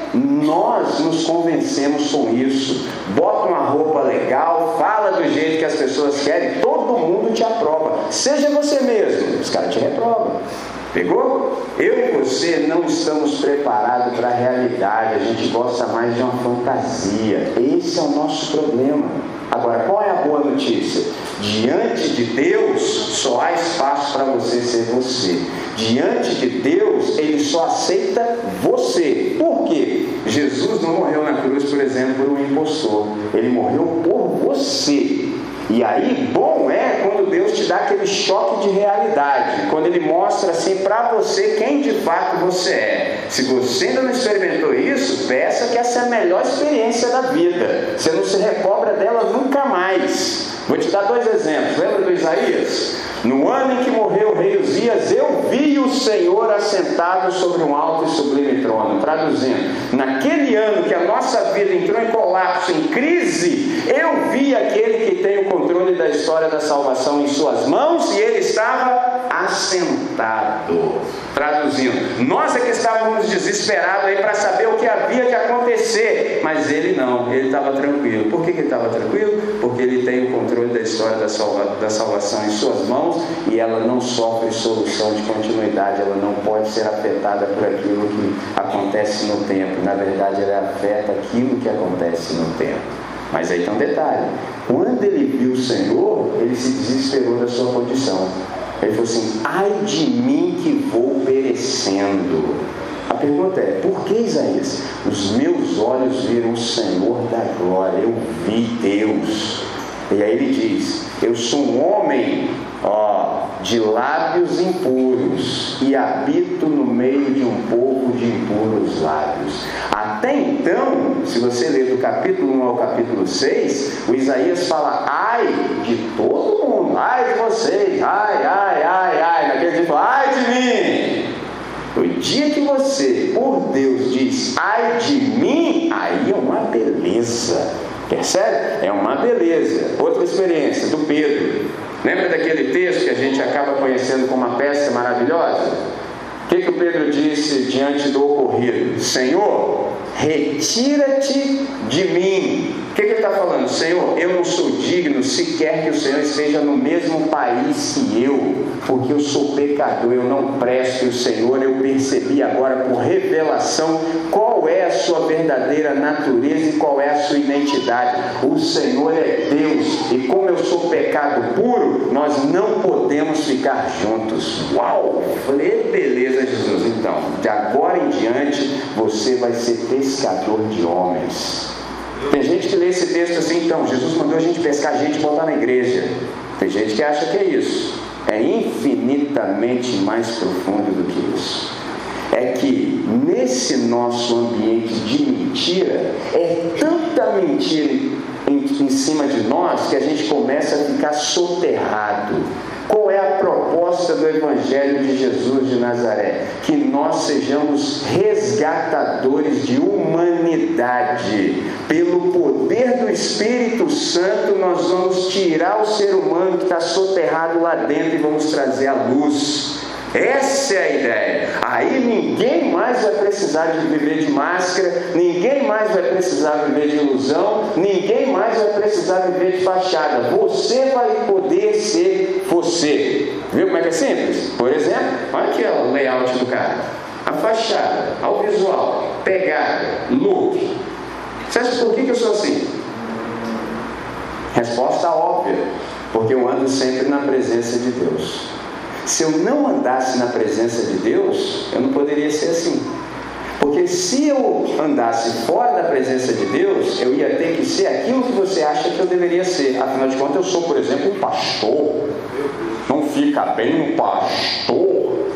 Nós nos convencemos com isso. Bota uma roupa legal, fala do jeito que as pessoas querem, todo mundo te aprova. Seja você mesmo, os caras te reprovam. Pegou? Eu e você não estamos preparados para a realidade, a gente gosta mais de uma fantasia. Esse é o nosso problema. Agora, qual é a boa notícia? Diante de Deus, só há espaço para você ser você. Diante de Deus, Ele só aceita você. Por quê? Jesus não morreu na cruz, por exemplo, por um impostor. Ele morreu por você. E aí, bom é quando Deus te dá aquele choque de realidade, quando Ele mostra assim para você quem de fato você é. Se você ainda não experimentou isso, peça que essa é a melhor experiência da vida. Você não se recobra dela nunca mais. Vou te dar dois exemplos. Lembra do Isaías? No ano em que morreu o rei Uzias, eu vi o Senhor assentado sobre um alto e sublime trono. Traduzindo, naquele ano que a nossa vida entrou em colapso, em crise, eu vi aquele que tem o controle da história da salvação em suas mãos e ele estava assentado. Traduzindo, nós é que estávamos desesperados aí para saber o que havia de acontecer, mas ele não, ele estava tranquilo. Por que, que ele estava tranquilo? Porque ele tem o controle da história da, salva, da salvação em suas mãos e ela não sofre solução de continuidade, ela não pode ser afetada por aquilo que acontece no tempo. Na verdade, ela afeta aquilo que acontece no tempo. Mas aí tem um detalhe: quando ele viu o Senhor, ele se desesperou da sua condição. Ele falou assim: ai de mim que vou perecendo. A pergunta é: por que Isaías? Os meus olhos viram o Senhor da glória, eu vi Deus. E aí ele diz: Eu sou um homem ó, de lábios impuros e habito no meio de um povo de impuros lábios. Até então, se você ler do capítulo 1 ao capítulo 6, o Isaías fala: ai de todo mundo, ai de vocês, ai, ai, ai, ai. Naquele dia ai de mim. O dia que você, por Deus, diz ai de mim, aí é uma beleza. Percebe? É uma beleza. Outra experiência do Pedro. Lembra daquele texto que a gente acaba conhecendo como uma peça maravilhosa? O que, que o Pedro disse diante do ocorrido? Senhor, retira-te de mim. O que, que ele está falando? Senhor, eu não sou digno sequer que o Senhor esteja no mesmo país que eu, porque eu sou pecador, eu não presto. O Senhor, eu percebi agora por revelação qual é a sua verdadeira natureza e qual é a sua identidade. O Senhor é Deus, e como eu sou pecado puro, nós não podemos ficar juntos. Uau! Falei, beleza, Jesus. Então, de agora em diante, você vai ser pescador de homens. Tem gente que lê esse texto assim, então, Jesus mandou a gente pescar gente e botar na igreja. Tem gente que acha que é isso. É infinitamente mais profundo do que isso. É que nesse nosso ambiente de mentira, é tanta mentira em, em cima de nós que a gente começa a ficar soterrado Qual é a proposta do Evangelho de Jesus de Nazaré? Que nós sejamos resgatadores de humanidade. Pelo poder do Espírito Santo, nós vamos tirar o ser humano que está soterrado lá dentro e vamos trazer a luz. Essa é a ideia. Aí ninguém mais vai precisar de viver de máscara, ninguém mais vai precisar viver de ilusão, ninguém mais vai precisar viver de fachada. Você vai poder ser você. Viu como é que é simples? Por exemplo, olha aqui o layout do cara. A fachada, ao visual, pegada, look. Você acha por que, que eu sou assim? Resposta óbvia, porque eu ando sempre na presença de Deus. Se eu não andasse na presença de Deus, eu não poderia ser assim. Porque se eu andasse fora da presença de Deus, eu ia ter que ser aquilo que você acha que eu deveria ser. Afinal de contas, eu sou, por exemplo, um pastor. Não fica bem um pastor.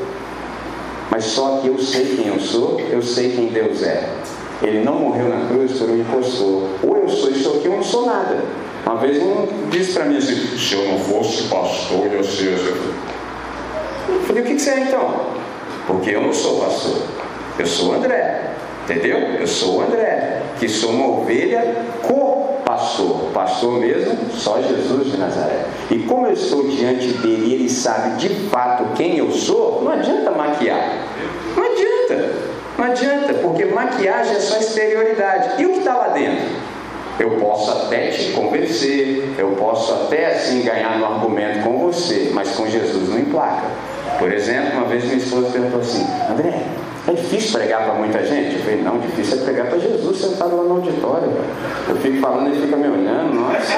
Mas só que eu sei quem eu sou, eu sei quem Deus é. Ele não morreu na cruz por um impostor. Ou eu sou isso aqui ou eu não sou nada. Uma vez um disse para mim assim: se eu não fosse pastor, eu seria. Falei, o que, que você é então? Porque eu não sou pastor, eu sou André, entendeu? Eu sou o André, que sou uma ovelha co-pastor, pastor mesmo, só Jesus de Nazaré. E como eu estou diante dele ele sabe de fato quem eu sou, não adianta maquiar, não adianta, não adianta, porque maquiagem é só exterioridade. E o que está lá dentro? Eu posso até te convencer, eu posso até assim ganhar no argumento com você, mas com Jesus não emplaca. Por exemplo, uma vez minha esposa perguntou assim: André, é difícil pregar para muita gente? Eu falei: Não, difícil é pregar para Jesus sentado lá no auditório. Eu fico falando, ele fica me olhando, nossa.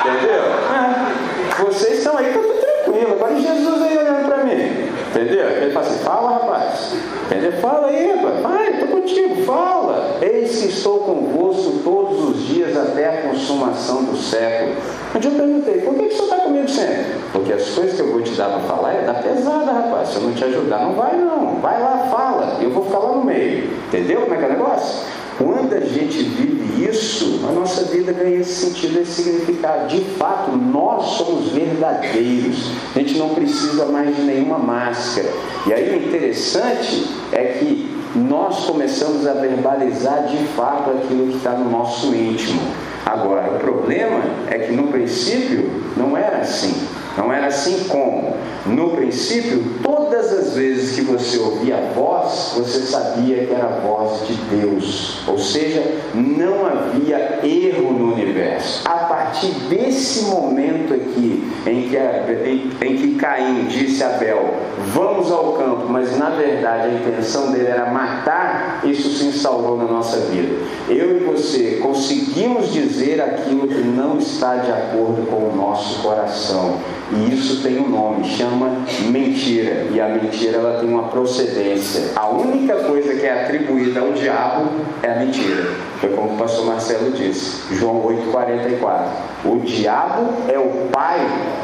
Entendeu? É, vocês estão aí, tá tudo tranquilo. Agora Jesus aí olhando para mim. Entendeu? Ele fala assim: Fala, rapaz. Entendeu? Fala aí, rapaz. Vai, estou contigo, fala. Eis que estou convosco todos os dias até a consumação do século. Um dia eu perguntei, por que, que o senhor está comigo sempre? Porque as coisas que eu vou te dar para falar é da pesada, rapaz. Se eu não te ajudar, não vai não. Vai lá, fala. Eu vou ficar lá no meio. Entendeu como é que é o negócio? Quando a gente vive isso, a nossa vida ganha esse sentido, esse significado. De fato, nós somos verdadeiros. A gente não precisa mais de nenhuma máscara. E aí o interessante é que nós começamos a verbalizar de fato aquilo que está no nosso íntimo. Agora, o problema é que no princípio não era assim. Não era assim como, no princípio, todas as vezes que você ouvia a voz, você sabia que era a voz de Deus. Ou seja, não havia erro no universo. A partir desse momento aqui, em que, em, em que Caim disse a Abel: Vamos ao campo, mas na verdade a intenção dele era matar, isso se instaurou na nossa vida. Eu e você conseguimos dizer aquilo que não está de acordo com o nosso coração. E isso tem um nome, chama mentira. E a mentira ela tem uma procedência. A única coisa que é atribuída ao diabo é a mentira. Foi como o pastor Marcelo disse, João 8,44. O diabo é o pai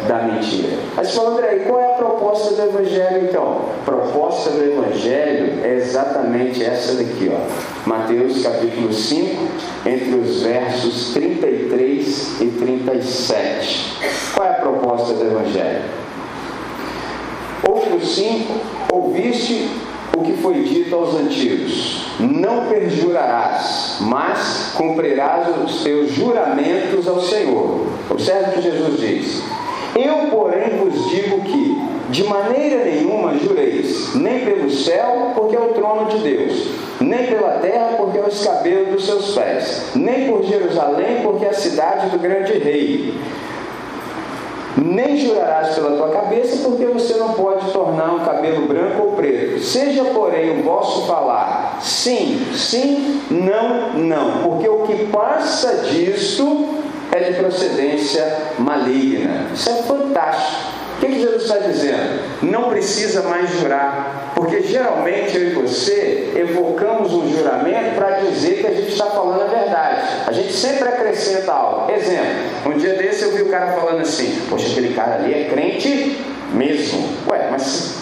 da mentira. Você fala, André, qual é a proposta do Evangelho então? A proposta do Evangelho é exatamente essa daqui, ó. Mateus capítulo 5, entre os versos 33 e 37. Qual é a proposta do Evangelho? Outro 5, ouviste o que foi dito aos antigos: Não perjurarás, mas cumprirás os teus juramentos ao Senhor. Observe o que Jesus diz: Eu, porém, vos digo que, de maneira nenhuma jureis, nem pelo céu, porque é o trono de Deus, nem pela terra, porque é o escabelo dos seus pés, nem por Jerusalém, porque é a cidade do grande rei nem jurarás pela tua cabeça, porque você não pode tornar um cabelo branco ou preto. Seja, porém, o vosso falar sim, sim, não, não, porque o que passa disto é de procedência maligna. Isso é fantástico. Que, que Jesus está dizendo? Não precisa mais jurar, porque geralmente eu e você evocamos um juramento para dizer que a gente está falando a verdade. A gente sempre acrescenta algo. Exemplo, um dia desse eu vi o cara falando assim: Poxa, aquele cara ali é crente mesmo. Ué, mas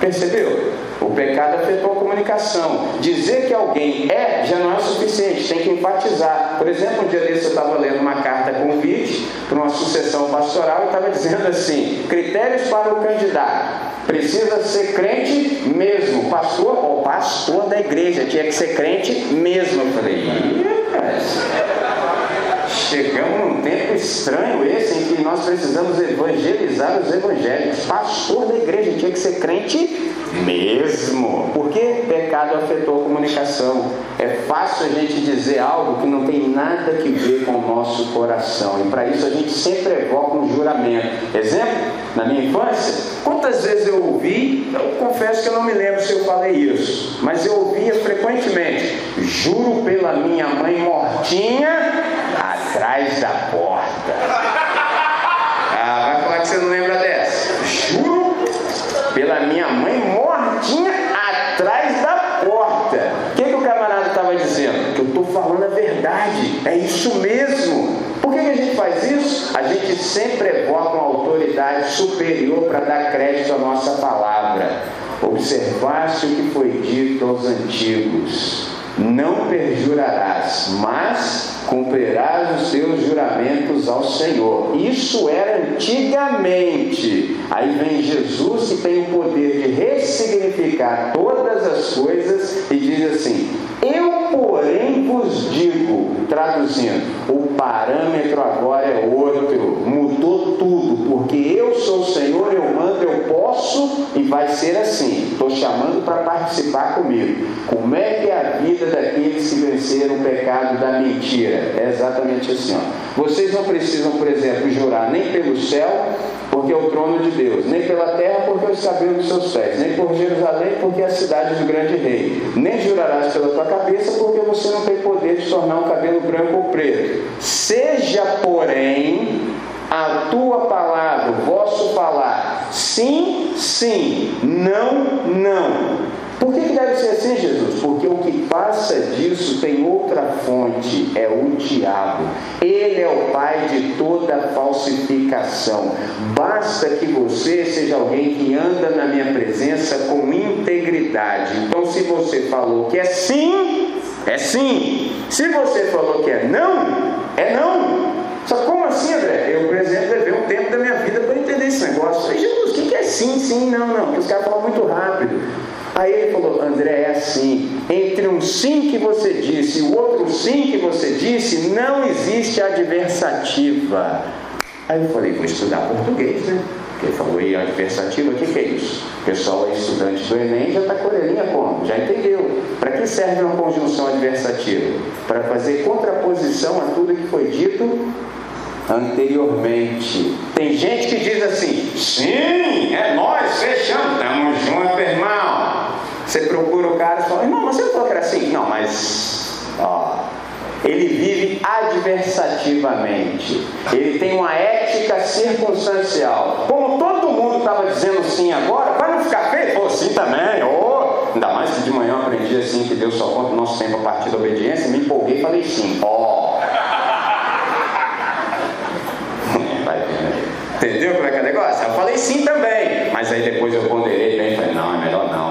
percebeu? O pecado afetou a comunicação. Dizer que alguém é já não é o suficiente, tem que enfatizar. Por exemplo, um dia desse eu estava lendo uma carta convite para uma sucessão pastoral e estava dizendo assim: critérios para o candidato. Precisa ser crente mesmo. Pastor, ou pastor da igreja, tinha que ser crente mesmo. Eu falei, chegamos num tempo estranho esse em que nós precisamos evangelizar os evangélicos. Pastor da igreja tinha que ser crente mesmo. Porque pecado afetou a comunicação. É fácil a gente dizer algo que não tem nada que ver com o nosso coração. E para isso a gente sempre evoca um juramento. Exemplo, na minha infância, quantas vezes eu ouvi, eu confesso que eu não me lembro se eu falei isso, mas eu ouvia frequentemente: juro pela minha mãe mortinha atrás da porta. Ah, vai falar que você não lembra dessa? Juro pela minha mãe mortinha atrás da porta. O que, que o camarada estava dizendo? Que eu estou falando a verdade. É isso mesmo. Por que, que a gente faz isso? A gente sempre evoca uma autoridade superior para dar crédito à nossa palavra. Observaste o que foi dito aos antigos. Não perjurarás, mas cumprirás os teus juramentos ao Senhor. Isso era antigamente. Aí vem Jesus que tem o poder de ressignificar todas as coisas e diz assim: Eu, porém, vos digo, traduzindo, o parâmetro agora é outro, mudou tudo, porque eu sou o Senhor, eu mando, eu posso e vai ser assim. Estou chamando para participar comigo. Como é que é a vida daqueles que venceram o pecado da mentira? É exatamente assim. Ó. Vocês não precisam, por exemplo, jurar nem pelo céu, porque é o trono de Deus, nem pela terra, porque é o escabelo dos seus pés, nem por Jerusalém, porque é a cidade do grande rei. Nem jurarás pela tua cabeça, porque você não tem poder de tornar um cabelo branco ou preto. Seja, porém, a tua palavra, o vosso falar, sim, sim, não, não por que, que deve ser assim, Jesus? Porque o que passa disso tem outra fonte, é o diabo. Ele é o pai de toda falsificação. Basta que você seja alguém que anda na minha presença com integridade. Então, se você falou que é sim, é sim. Se você falou que é não, é não. Só como assim, André? Eu, por exemplo, levei um tempo da minha vida para entender esse negócio. falei, Jesus, o que é sim, sim, não, não? Porque os caras falam muito rápido. Aí ele falou, André, é assim, entre um sim que você disse e o outro sim que você disse, não existe adversativa. Aí eu falei, vou estudar português, né? Ele falou, e adversativa, o que, que é isso? O pessoal é estudante do Enem já está com orelhinha como? Já entendeu. Para que serve uma conjunção adversativa? Para fazer contraposição a tudo que foi dito anteriormente. Tem gente que diz assim: sim, é nós, fechamos, estamos juntos, irmão. Você procura o cara e fala, irmão, você não falou que era assim? Não, mas ó, ele vive adversativamente. Ele tem uma ética circunstancial. Como todo mundo estava dizendo sim agora, para não ficar feio, pô, sim também. Oh, ainda mais que de manhã eu aprendi assim que Deus só conta o nosso tempo a partir da obediência, me empolguei e falei sim. Ó. Oh. Entendeu como é que é o negócio? Eu falei sim também, mas aí depois eu ponderei bem e falei, não, é melhor não.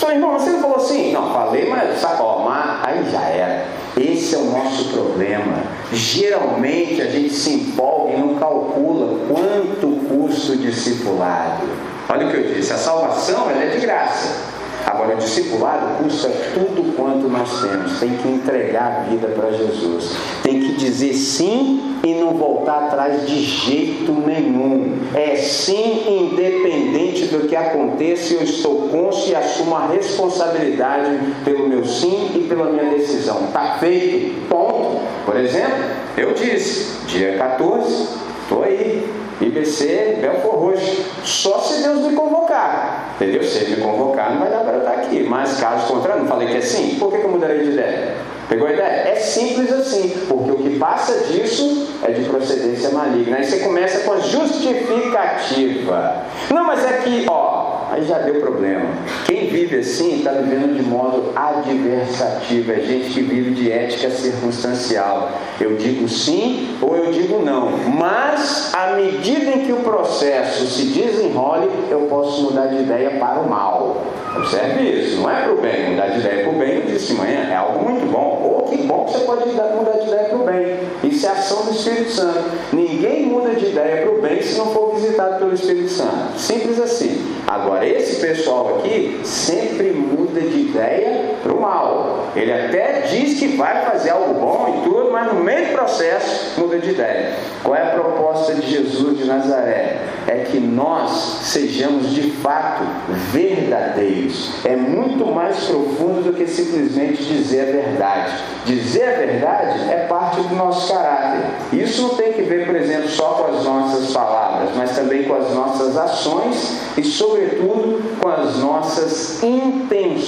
Só irmão, você não falou assim? Não, falei, mas sabe, ó, mas aí já era. Esse é o nosso problema. Geralmente a gente se empolga e não calcula quanto custa o discipulado. Olha o que eu disse, a salvação é de graça. Agora, o discipulado custa tudo quanto nós temos. Tem que entregar a vida para Jesus. Tem que dizer sim e não voltar atrás de jeito nenhum. É sim, independente do que aconteça, eu estou consciente e assumo a responsabilidade pelo meu sim e pela minha decisão. Está feito, ponto. Por exemplo, eu disse, dia 14, estou aí, IBC Belfor Roxo. Só se Deus me convocar. Entendeu? Se ele me convocar, não vai dar para eu estar aqui. Mas caso contrário, não falei que é sim. Por que, que eu mudarei de ideia? Pegou a ideia? É simples assim, porque o que passa disso é de procedência maligna. Aí você começa com a justificativa. Não, mas é que, ó, aí já deu problema. Quem vive assim está vivendo de modo adversativo. É gente que vive de ética circunstancial. Eu digo sim ou eu digo não. Mas, à medida em que o processo se desenrole, eu posso mudar de ideia para o mal. Observe isso, não é para o bem. Mudar de ideia para o bem, eu disse amanhã, é algo muito bom. Ou que bom que você pode mudar de ideia para o bem. Isso é ação do Espírito Santo. Ninguém muda de ideia para o bem se não for visitado pelo Espírito Santo. Simples assim. Agora, esse pessoal aqui sempre muda de ideia para o mal. Ele até diz que vai fazer algo bom e tudo, mas no meio do processo muda de ideia. Qual é a proposta de Jesus de Nazaré? É que nós sejamos de fato verdadeiros. É muito mais profundo do que simplesmente dizer a verdade. Dizer a verdade é parte do nosso caráter. Isso não tem que ver, por exemplo, só com as nossas palavras, mas também com as nossas ações e, sobretudo, com as nossas intenções.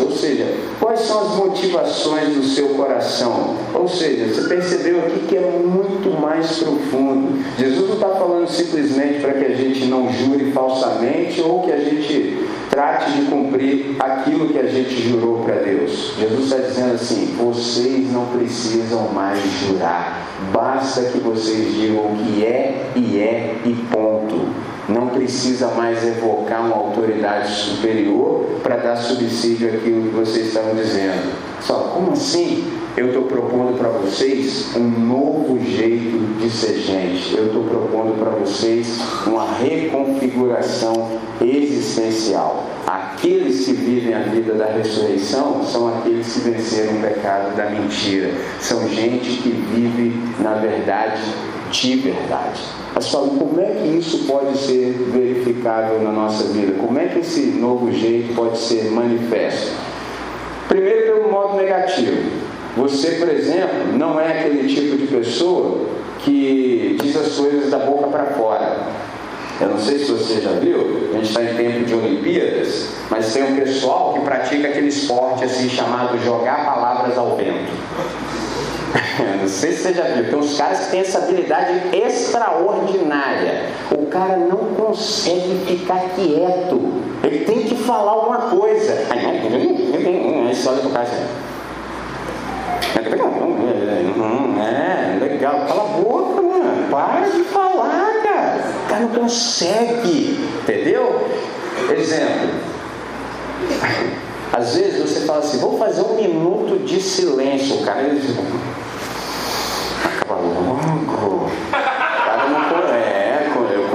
Ou seja, quais são as motivações do seu coração? Ou seja, você percebeu aqui que é muito mais profundo. Jesus não está falando simplesmente para que a gente não jure falsamente ou que a gente trate de cumprir aquilo que a gente jurou para Deus. Jesus está dizendo assim: vocês não precisam mais jurar, basta que vocês digam o que é e é e ponto. Não precisa mais evocar uma autoridade superior para dar subsídio àquilo que vocês estavam dizendo. Só, como assim? Eu estou propondo para vocês um novo jeito de ser gente. Eu estou propondo para vocês uma reconfiguração existencial. Aqueles que vivem a vida da ressurreição são aqueles que venceram o pecado da mentira. São gente que vive na verdade de verdade. Mas fala, como é que isso pode ser verificável na nossa vida? Como é que esse novo jeito pode ser manifesto? Primeiro, pelo modo negativo. Você, por exemplo, não é aquele tipo de pessoa que diz as coisas da boca para fora. Eu não sei se você já viu, a gente está em tempo de Olimpíadas, mas tem um pessoal que pratica aquele esporte assim chamado jogar palavras ao vento. Não sei se você já viu, tem uns caras que têm essa habilidade extraordinária. O cara não consegue ficar quieto. Ele tem que falar alguma coisa. Aí você olha pro cara assim. É, legal. Cala a boca, mano. Para de falar, cara. O cara não consegue. Entendeu? Exemplo. Às vezes você fala assim, vou fazer um minuto de silêncio. O cara acaba logo. O cara não é, eu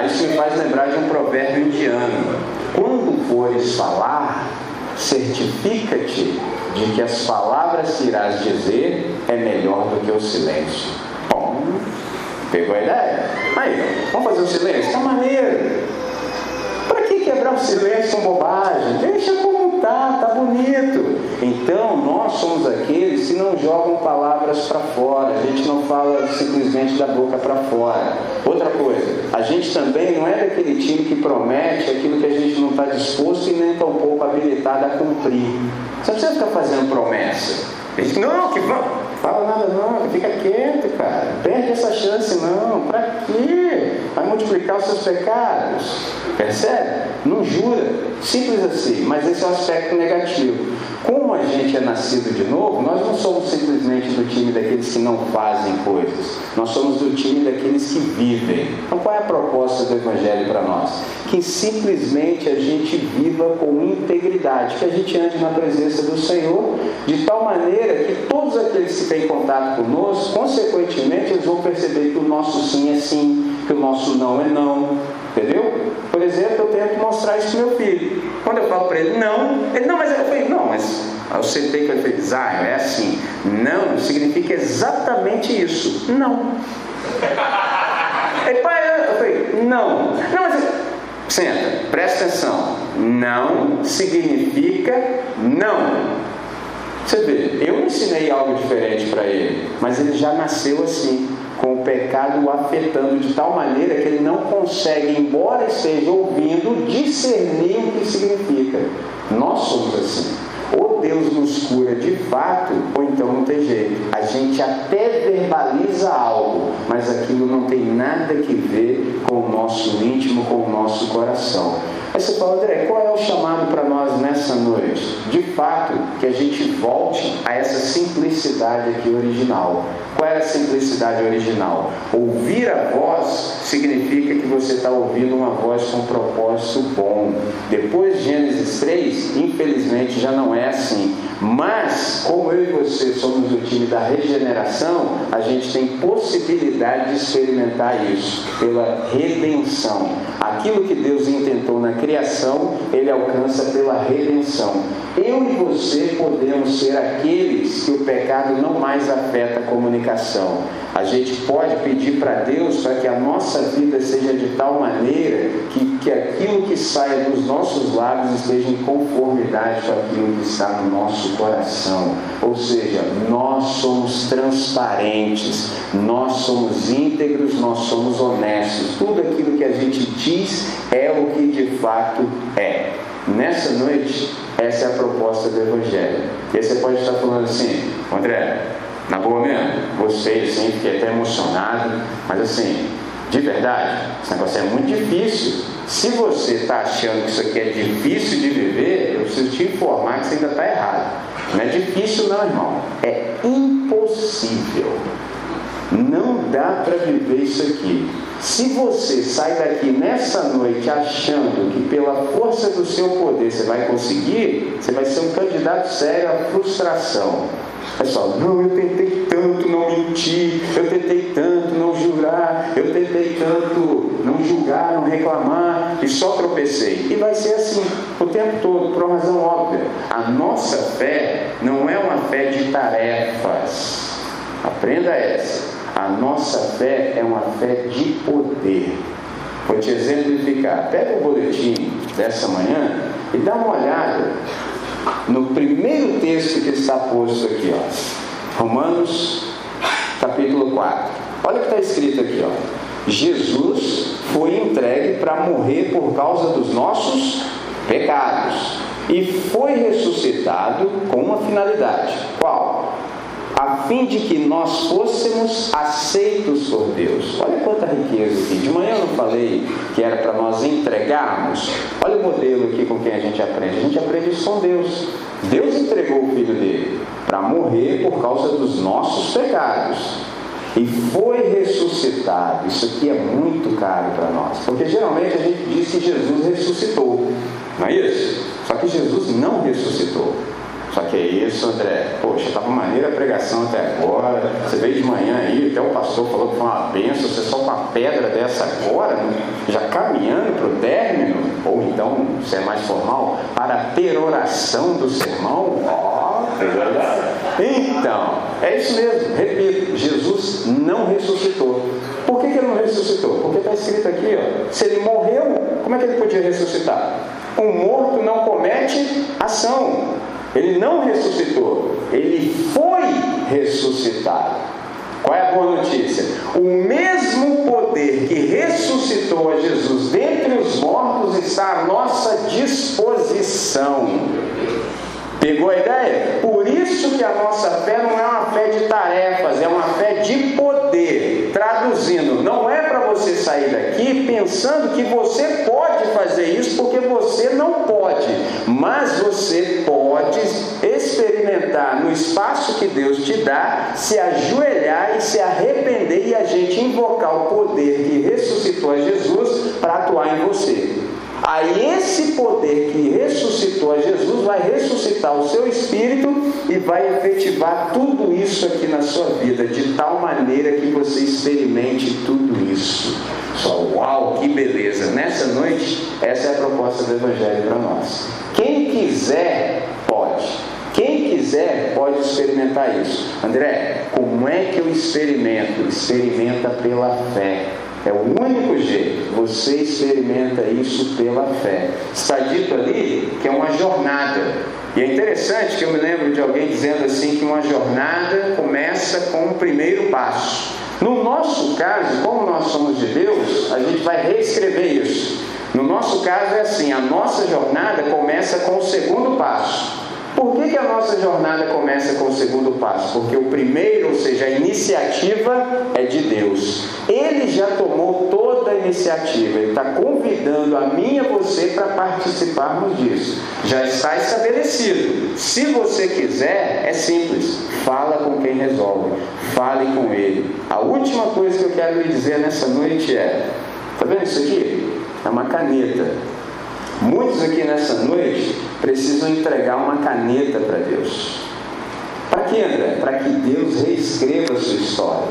Aí isso me faz lembrar de um provérbio indiano. Quando fores falar, certifica-te de que as palavras que irás dizer é melhor do que o silêncio. Bom, pegou a ideia? Aí, vamos fazer o silêncio? Tá maneiro. Para que quebrar o silêncio com bobagem? Deixa tá, tá bonito. Então, nós somos aqueles que não jogam palavras para fora, a gente não fala simplesmente da boca para fora. Outra coisa, a gente também não é daquele time que promete aquilo que a gente não está disposto e nem tão pouco habilitado a cumprir. Você não precisa ficar fazendo promessa. Não, que vamos. Fala nada não, fica quieto, cara. Perde essa chance não. Para quê? Vai multiplicar os seus pecados. Percebe? Não jura. Simples assim. Mas esse é o aspecto negativo. Como a gente é nascido de novo, nós não somos simplesmente do time daqueles que não fazem coisas. Nós somos do time daqueles que vivem. Então qual é a proposta do Evangelho para nós? Que simplesmente a gente viva com integridade, que a gente ande na presença do Senhor, de tal maneira que todos aqueles que têm contato conosco, consequentemente, eles vão perceber que o nosso sim é sim, que o nosso não é não. Entendeu? Por exemplo, eu tento mostrar isso para meu filho. Quando eu falo para ele não, ele não, mas eu falei, não, mas eu sentei com ele e ah, é assim. Não significa exatamente isso. Não. Ele, pai, eu falei, não. Não, mas. Senta, presta atenção. Não significa não. Você vê, eu ensinei algo diferente para ele, mas ele já nasceu assim o pecado o afetando de tal maneira que ele não consegue, embora esteja ouvindo, discernir o que significa. Nós somos assim. Ou Deus nos cura de fato, ou então não tem jeito. A gente até verbaliza algo, mas aquilo não tem nada que ver com o nosso íntimo, com o nosso coração. Aí você fala, André, qual é o chamado para nós nessa noite? De fato, que a gente volte a essa simplicidade aqui original. Qual era a simplicidade original? Ouvir a voz significa que você está ouvindo uma voz com um propósito bom. Depois de Gênesis 3, infelizmente já não é assim. Mas, como eu e você somos do time da regeneração, a gente tem possibilidade de experimentar isso pela redenção. Aquilo que Deus intentou na criação, Ele alcança pela redenção. Eu e você podemos ser aqueles que o pecado não mais afeta a comunicação. A gente pode pedir para Deus para que a nossa vida seja de tal maneira que, que aquilo que saia dos nossos lábios esteja em conformidade com aquilo que está no nosso coração. Ou seja, nós somos transparentes, nós somos íntegros, nós somos honestos. Tudo aquilo que a gente diz é o que de fato é. Nessa noite, essa é a proposta do Evangelho. E aí você pode estar falando assim, André, na boa mesmo, você assim, fiquei até emocionado, mas assim, de verdade, esse negócio é muito difícil. Se você está achando que isso aqui é difícil de viver, eu preciso te informar que você ainda está errado. Não é difícil não, irmão. É impossível. Não dá para viver isso aqui. Se você sai daqui nessa noite achando que pela força do seu poder você vai conseguir, você vai ser um candidato sério à frustração. Pessoal, não, eu tentei tanto não mentir, eu tentei tanto não jurar, eu tentei tanto não julgar, não reclamar e só tropecei. E vai ser assim o tempo todo, por uma razão óbvia. A nossa fé não é uma fé de tarefas. Aprenda essa. A nossa fé é uma fé de poder. Vou te exemplificar. Pega o boletim dessa manhã e dá uma olhada no primeiro texto que está posto aqui, ó. Romanos capítulo 4. Olha o que está escrito aqui, ó. Jesus foi entregue para morrer por causa dos nossos pecados e foi ressuscitado com uma finalidade. Qual? A fim de que nós fôssemos aceitos por Deus. Olha quanta riqueza aqui. De manhã eu não falei que era para nós entregarmos. Olha o modelo aqui com quem a gente aprende. A gente aprende isso com Deus. Deus entregou o filho dele para morrer por causa dos nossos pecados. E foi ressuscitado. Isso aqui é muito caro para nós. Porque geralmente a gente diz que Jesus ressuscitou. Não é isso? Só que Jesus não ressuscitou. Só que é isso, André. Poxa, estava maneira a pregação até agora. Você veio de manhã aí, até o pastor falou que foi uma benção. Você só uma pedra dessa agora, já caminhando para o término, ou então, se é mais formal, para a peroração do sermão. Ó, oh, Então, é isso mesmo. Repito, Jesus não ressuscitou. Por que, que ele não ressuscitou? Porque está escrito aqui, ó, se ele morreu, como é que ele podia ressuscitar? Um morto não comete ação. Ele não ressuscitou, ele foi ressuscitado. Qual é a boa notícia? O mesmo poder que ressuscitou a Jesus dentre os mortos está à nossa disposição. Pegou a ideia? Por isso que a nossa fé não é uma fé de tarefas, é uma fé de poder. Traduzindo, não é para você sair daqui pensando que você pode fazer isso porque você não pode, mas você pode experimentar no espaço que Deus te dá, se ajoelhar e se arrepender e a gente invocar o poder que ressuscitou a Jesus para atuar em você. Aí esse poder que ressuscitou a Jesus vai ressuscitar o seu espírito e vai efetivar tudo isso aqui na sua vida, de tal maneira que você experimente tudo isso. Só uau, que beleza! Nessa noite, essa é a proposta do Evangelho para nós. Quem quiser, pode. Quem quiser pode experimentar isso. André, como é que eu experimento? Experimenta pela fé. É o único jeito. Você experimenta isso pela fé. Está dito ali que é uma jornada. E é interessante que eu me lembro de alguém dizendo assim que uma jornada começa com o primeiro passo. No nosso caso, como nós somos de Deus, a gente vai reescrever isso. No nosso caso é assim, a nossa jornada começa com o segundo passo. Por que, que a nossa jornada começa com o segundo passo? Porque o primeiro, ou seja, a iniciativa é de Deus. Ele já tomou toda a iniciativa, ele está convidando a mim e a você para participarmos disso. Já está estabelecido. Se você quiser, é simples. Fala com quem resolve. Fale com ele. A última coisa que eu quero lhe dizer nessa noite é: está vendo isso aqui? É uma caneta. Muitos aqui nessa noite precisam entregar uma caneta para Deus. Para quê, André? Para que Deus reescreva a sua história.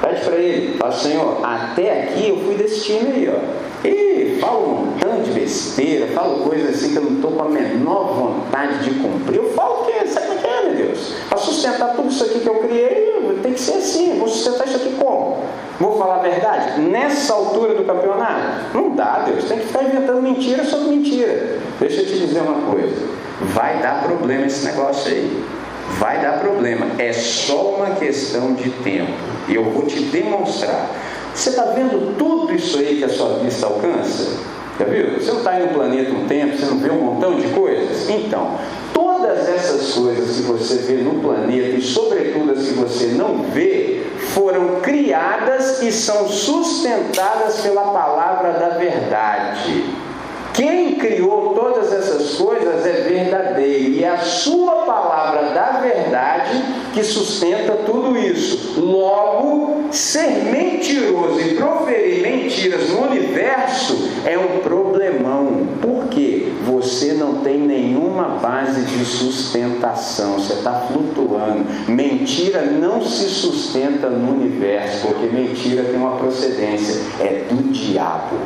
Pede para ele, fala, Senhor, até aqui eu fui desse time aí, ó. E falo um montão de besteira, falo coisas assim que eu não estou com a menor vontade de cumprir. Eu falo que, que meu Deus? Para sustentar tudo isso aqui que eu criei, tem que ser assim. Vou sustentar isso aqui como? Vou falar a verdade? Nessa altura do campeonato? Não dá, Deus. Tem que ficar inventando mentira sobre mentira. Deixa eu te dizer uma coisa. Vai dar problema esse negócio aí. Vai dar problema. É só uma questão de tempo. E eu vou te demonstrar. Você está vendo tudo isso aí que a sua vista alcança? Já viu? Você não está aí no planeta um tempo, você não vê um montão de coisas? Então, todas essas coisas que você vê no planeta e, sobretudo, as que você não vê, foram criadas e são sustentadas pela palavra da verdade. Quem criou todas essas coisas é verdadeiro e é a sua palavra da verdade que sustenta tudo isso. Logo, ser mentiroso e proferir mentiras no universo é um problemão. Por quê? Você não tem nenhuma base de sustentação, você está flutuando. Mentira não se sustenta no universo, porque mentira tem uma procedência, é do diabo.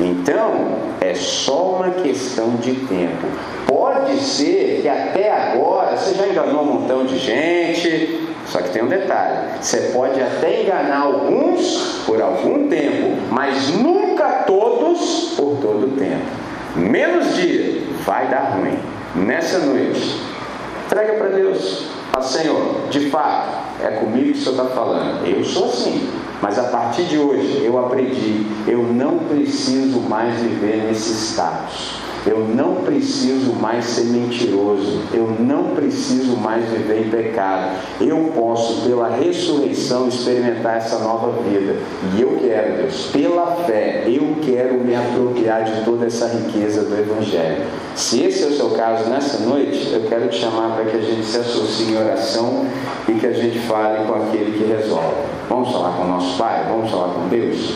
Então, é só uma questão de tempo. Pode ser que até agora você já enganou um montão de gente, só que tem um detalhe: você pode até enganar alguns por algum tempo, mas nunca todos por todo o tempo. Menos dia, vai dar ruim. Nessa noite, entrega para Deus. Senhor, de fato, é comigo que o Senhor está falando. Eu sou assim. Mas a partir de hoje eu aprendi, eu não preciso mais viver nesse status. Eu não preciso mais ser mentiroso. Eu não preciso mais viver em pecado. Eu posso, pela ressurreição, experimentar essa nova vida. E eu quero, Deus, pela fé, eu quero me apropriar de toda essa riqueza do Evangelho. Se esse é o seu caso nessa noite, eu quero te chamar para que a gente se associe em oração e que a gente fale com aquele que resolve. Vamos falar com o nosso Pai? Vamos falar com Deus?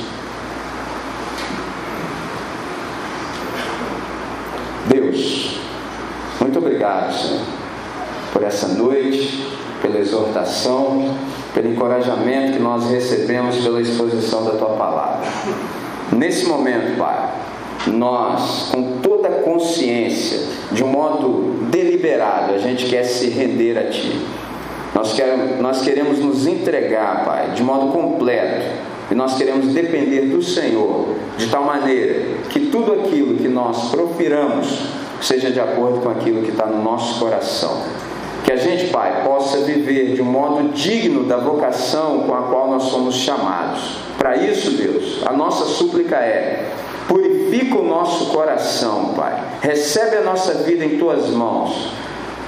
Deus, muito obrigado, Senhor, por essa noite, pela exortação, pelo encorajamento que nós recebemos pela exposição da tua palavra. Nesse momento, Pai, nós, com toda a consciência, de um modo deliberado, a gente quer se render a Ti. Nós queremos, nós queremos nos entregar, Pai, de modo completo e nós queremos depender do Senhor de tal maneira que tudo aquilo que nós profiramos seja de acordo com aquilo que está no nosso coração. Que a gente, Pai, possa viver de um modo digno da vocação com a qual nós somos chamados. Para isso, Deus, a nossa súplica é: purifica o nosso coração, Pai. Recebe a nossa vida em tuas mãos.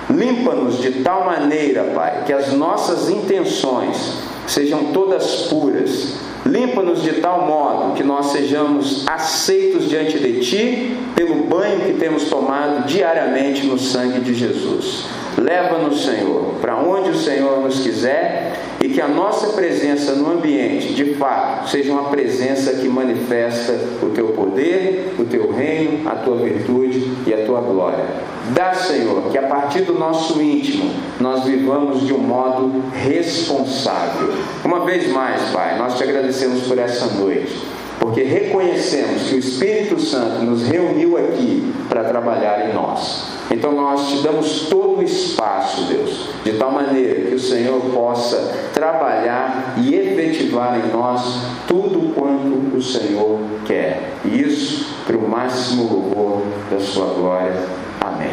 Limpa-nos de tal maneira, Pai, que as nossas intenções sejam todas puras Limpa-nos de tal modo que nós sejamos aceitos diante de Ti pelo banho que temos tomado diariamente no sangue de Jesus. Leva-nos, Senhor, para onde o Senhor nos quiser e que a nossa presença no ambiente, de fato, seja uma presença que manifesta o Teu poder, o Teu reino, a Tua virtude e a Tua glória. Dá, Senhor, que a partir do nosso íntimo nós vivamos de um modo responsável. Uma vez mais, Pai, nós te agradecemos por essa noite, porque reconhecemos que o Espírito Santo nos reuniu aqui para trabalhar em nós. Então nós te damos todo o espaço, Deus, de tal maneira que o Senhor possa trabalhar e efetivar em nós tudo quanto o Senhor quer. E isso para o máximo louvor da sua glória. Amém.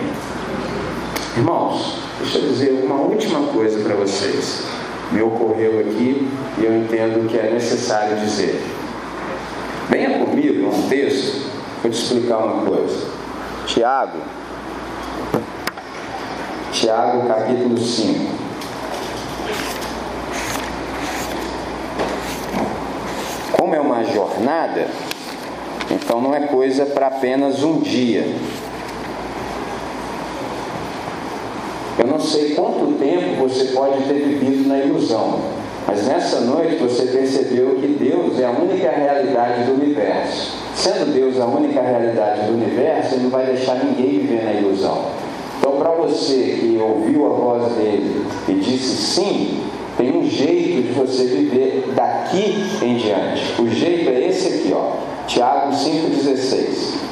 Irmãos, deixa eu dizer uma última coisa para vocês. Me ocorreu aqui e eu entendo que é necessário dizer. Venha comigo um texto, vou te explicar uma coisa. Tiago, Tiago capítulo 5. Como é uma jornada, então não é coisa para apenas um dia. Eu não sei quanto tempo você pode ter vivido na ilusão, mas nessa noite você percebeu que Deus é a única realidade do universo. Sendo Deus a única realidade do universo, Ele não vai deixar ninguém viver na ilusão. Então, para você que ouviu a voz dele e disse sim, tem um jeito de você viver daqui em diante. O jeito é esse aqui, ó. Tiago 5,16.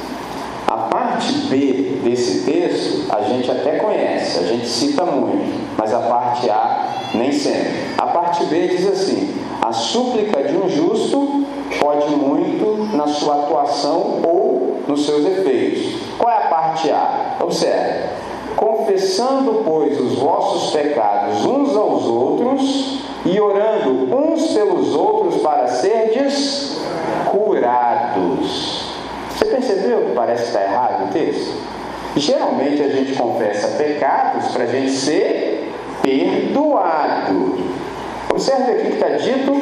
A parte B desse texto a gente até conhece, a gente cita muito, mas a parte A nem sempre. A parte B diz assim: a súplica de um justo pode muito na sua atuação ou nos seus efeitos. Qual é a parte A? Observe. Confessando, pois, os vossos pecados uns aos outros e orando uns pelos outros para serdes curados. Você percebeu que parece estar errado o texto? Geralmente a gente confessa pecados para a gente ser perdoado. Observe aqui que está dito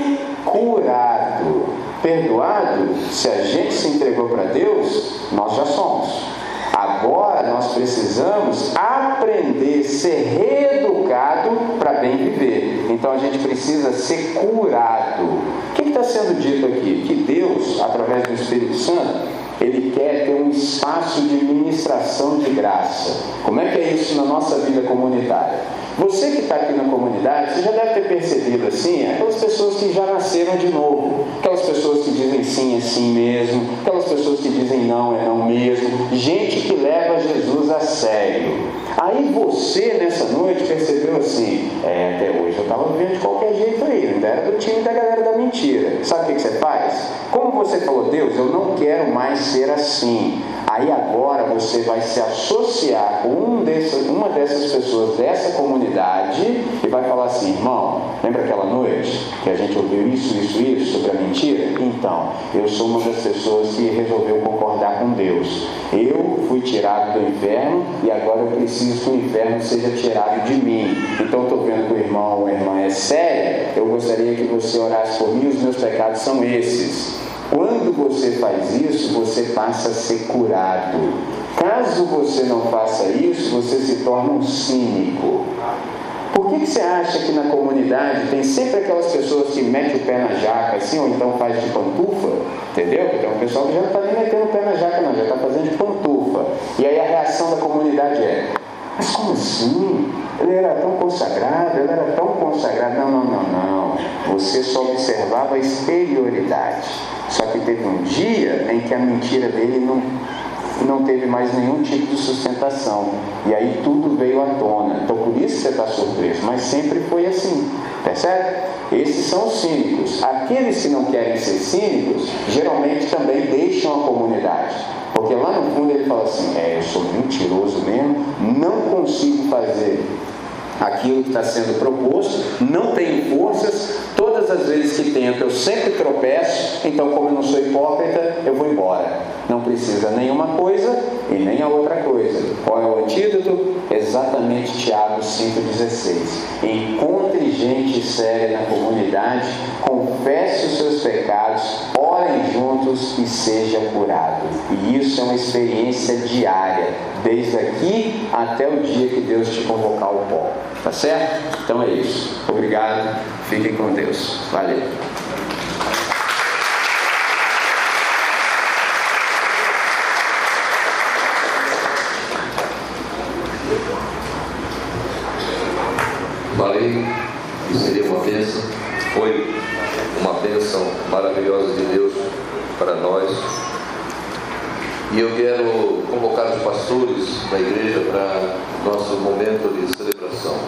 curado. Perdoado, se a gente se entregou para Deus, nós já somos. Agora nós precisamos aprender a ser reeducado para bem viver. Então a gente precisa ser curado. O que está sendo dito aqui? Que Deus, através do Espírito Santo, ele quer ter um espaço de ministração de graça. Como é que é isso na nossa vida comunitária? Você que está aqui na comunidade, você já deve ter percebido assim, aquelas pessoas que já nasceram de novo, aquelas pessoas que dizem sim é sim mesmo, aquelas pessoas que dizem não é não mesmo, gente que leva Jesus a sério. Aí você nessa noite percebeu assim, é, até hoje eu estava vivendo de qualquer jeito aí, ainda era do time da galera da mentira. Sabe o que, você faz? Como você falou, Deus, eu não quero mais ser assim. Aí agora você vai se associar com um uma dessas pessoas dessa comunidade e vai falar assim, irmão, lembra aquela noite que a gente ouviu isso, isso, isso sobre a mentira? Então, eu sou uma das pessoas que resolveu concordar com Deus. Eu fui tirado do inferno e agora eu preciso que o inferno seja tirado de mim. Então estou vendo que o irmão ou a irmã é séria, eu gostaria que você orasse por mim, os meus pecados são esses. Quando você faz isso, você passa a ser curado. Caso você não faça isso, você se torna um cínico. Por que, que você acha que na comunidade tem sempre aquelas pessoas que metem o pé na jaca assim, ou então faz de pantufa? Entendeu? Então o pessoal que já não está nem metendo o pé na jaca, não, já está fazendo de pantufa. E aí a reação da comunidade é: Mas como assim? Ele era tão consagrado, ele era tão consagrado. Não, não, não, não. Você só observava a exterioridade. Só que teve um dia em que a mentira dele não, não teve mais nenhum tipo de sustentação. E aí tudo veio à tona. Então por isso você está surpreso. Mas sempre foi assim. Percebe? Esses são os cínicos. Aqueles que não querem ser cínicos, geralmente também deixam a comunidade. Porque lá no fundo ele fala assim: é, eu sou mentiroso mesmo, não consigo fazer aquilo que está sendo proposto, não tenho forças, todas as vezes que tento eu sempre tropeço, então como eu não sou hipócrita, eu vou embora. Não precisa nenhuma coisa e nem a outra coisa. Qual é o antídoto? Exatamente Tiago 5,16. Encontre gente séria na comunidade, confesse os seus pecados, orem juntos e seja curado. E isso é uma experiência diária, desde aqui até o dia que Deus te convocar ao pó. Tá certo? Então é isso. Obrigado. Fiquem com Deus. Valeu. Falei que seria uma bênção, foi uma bênção maravilhosa de Deus para nós. E eu quero convocar os pastores da igreja para nosso momento de celebração.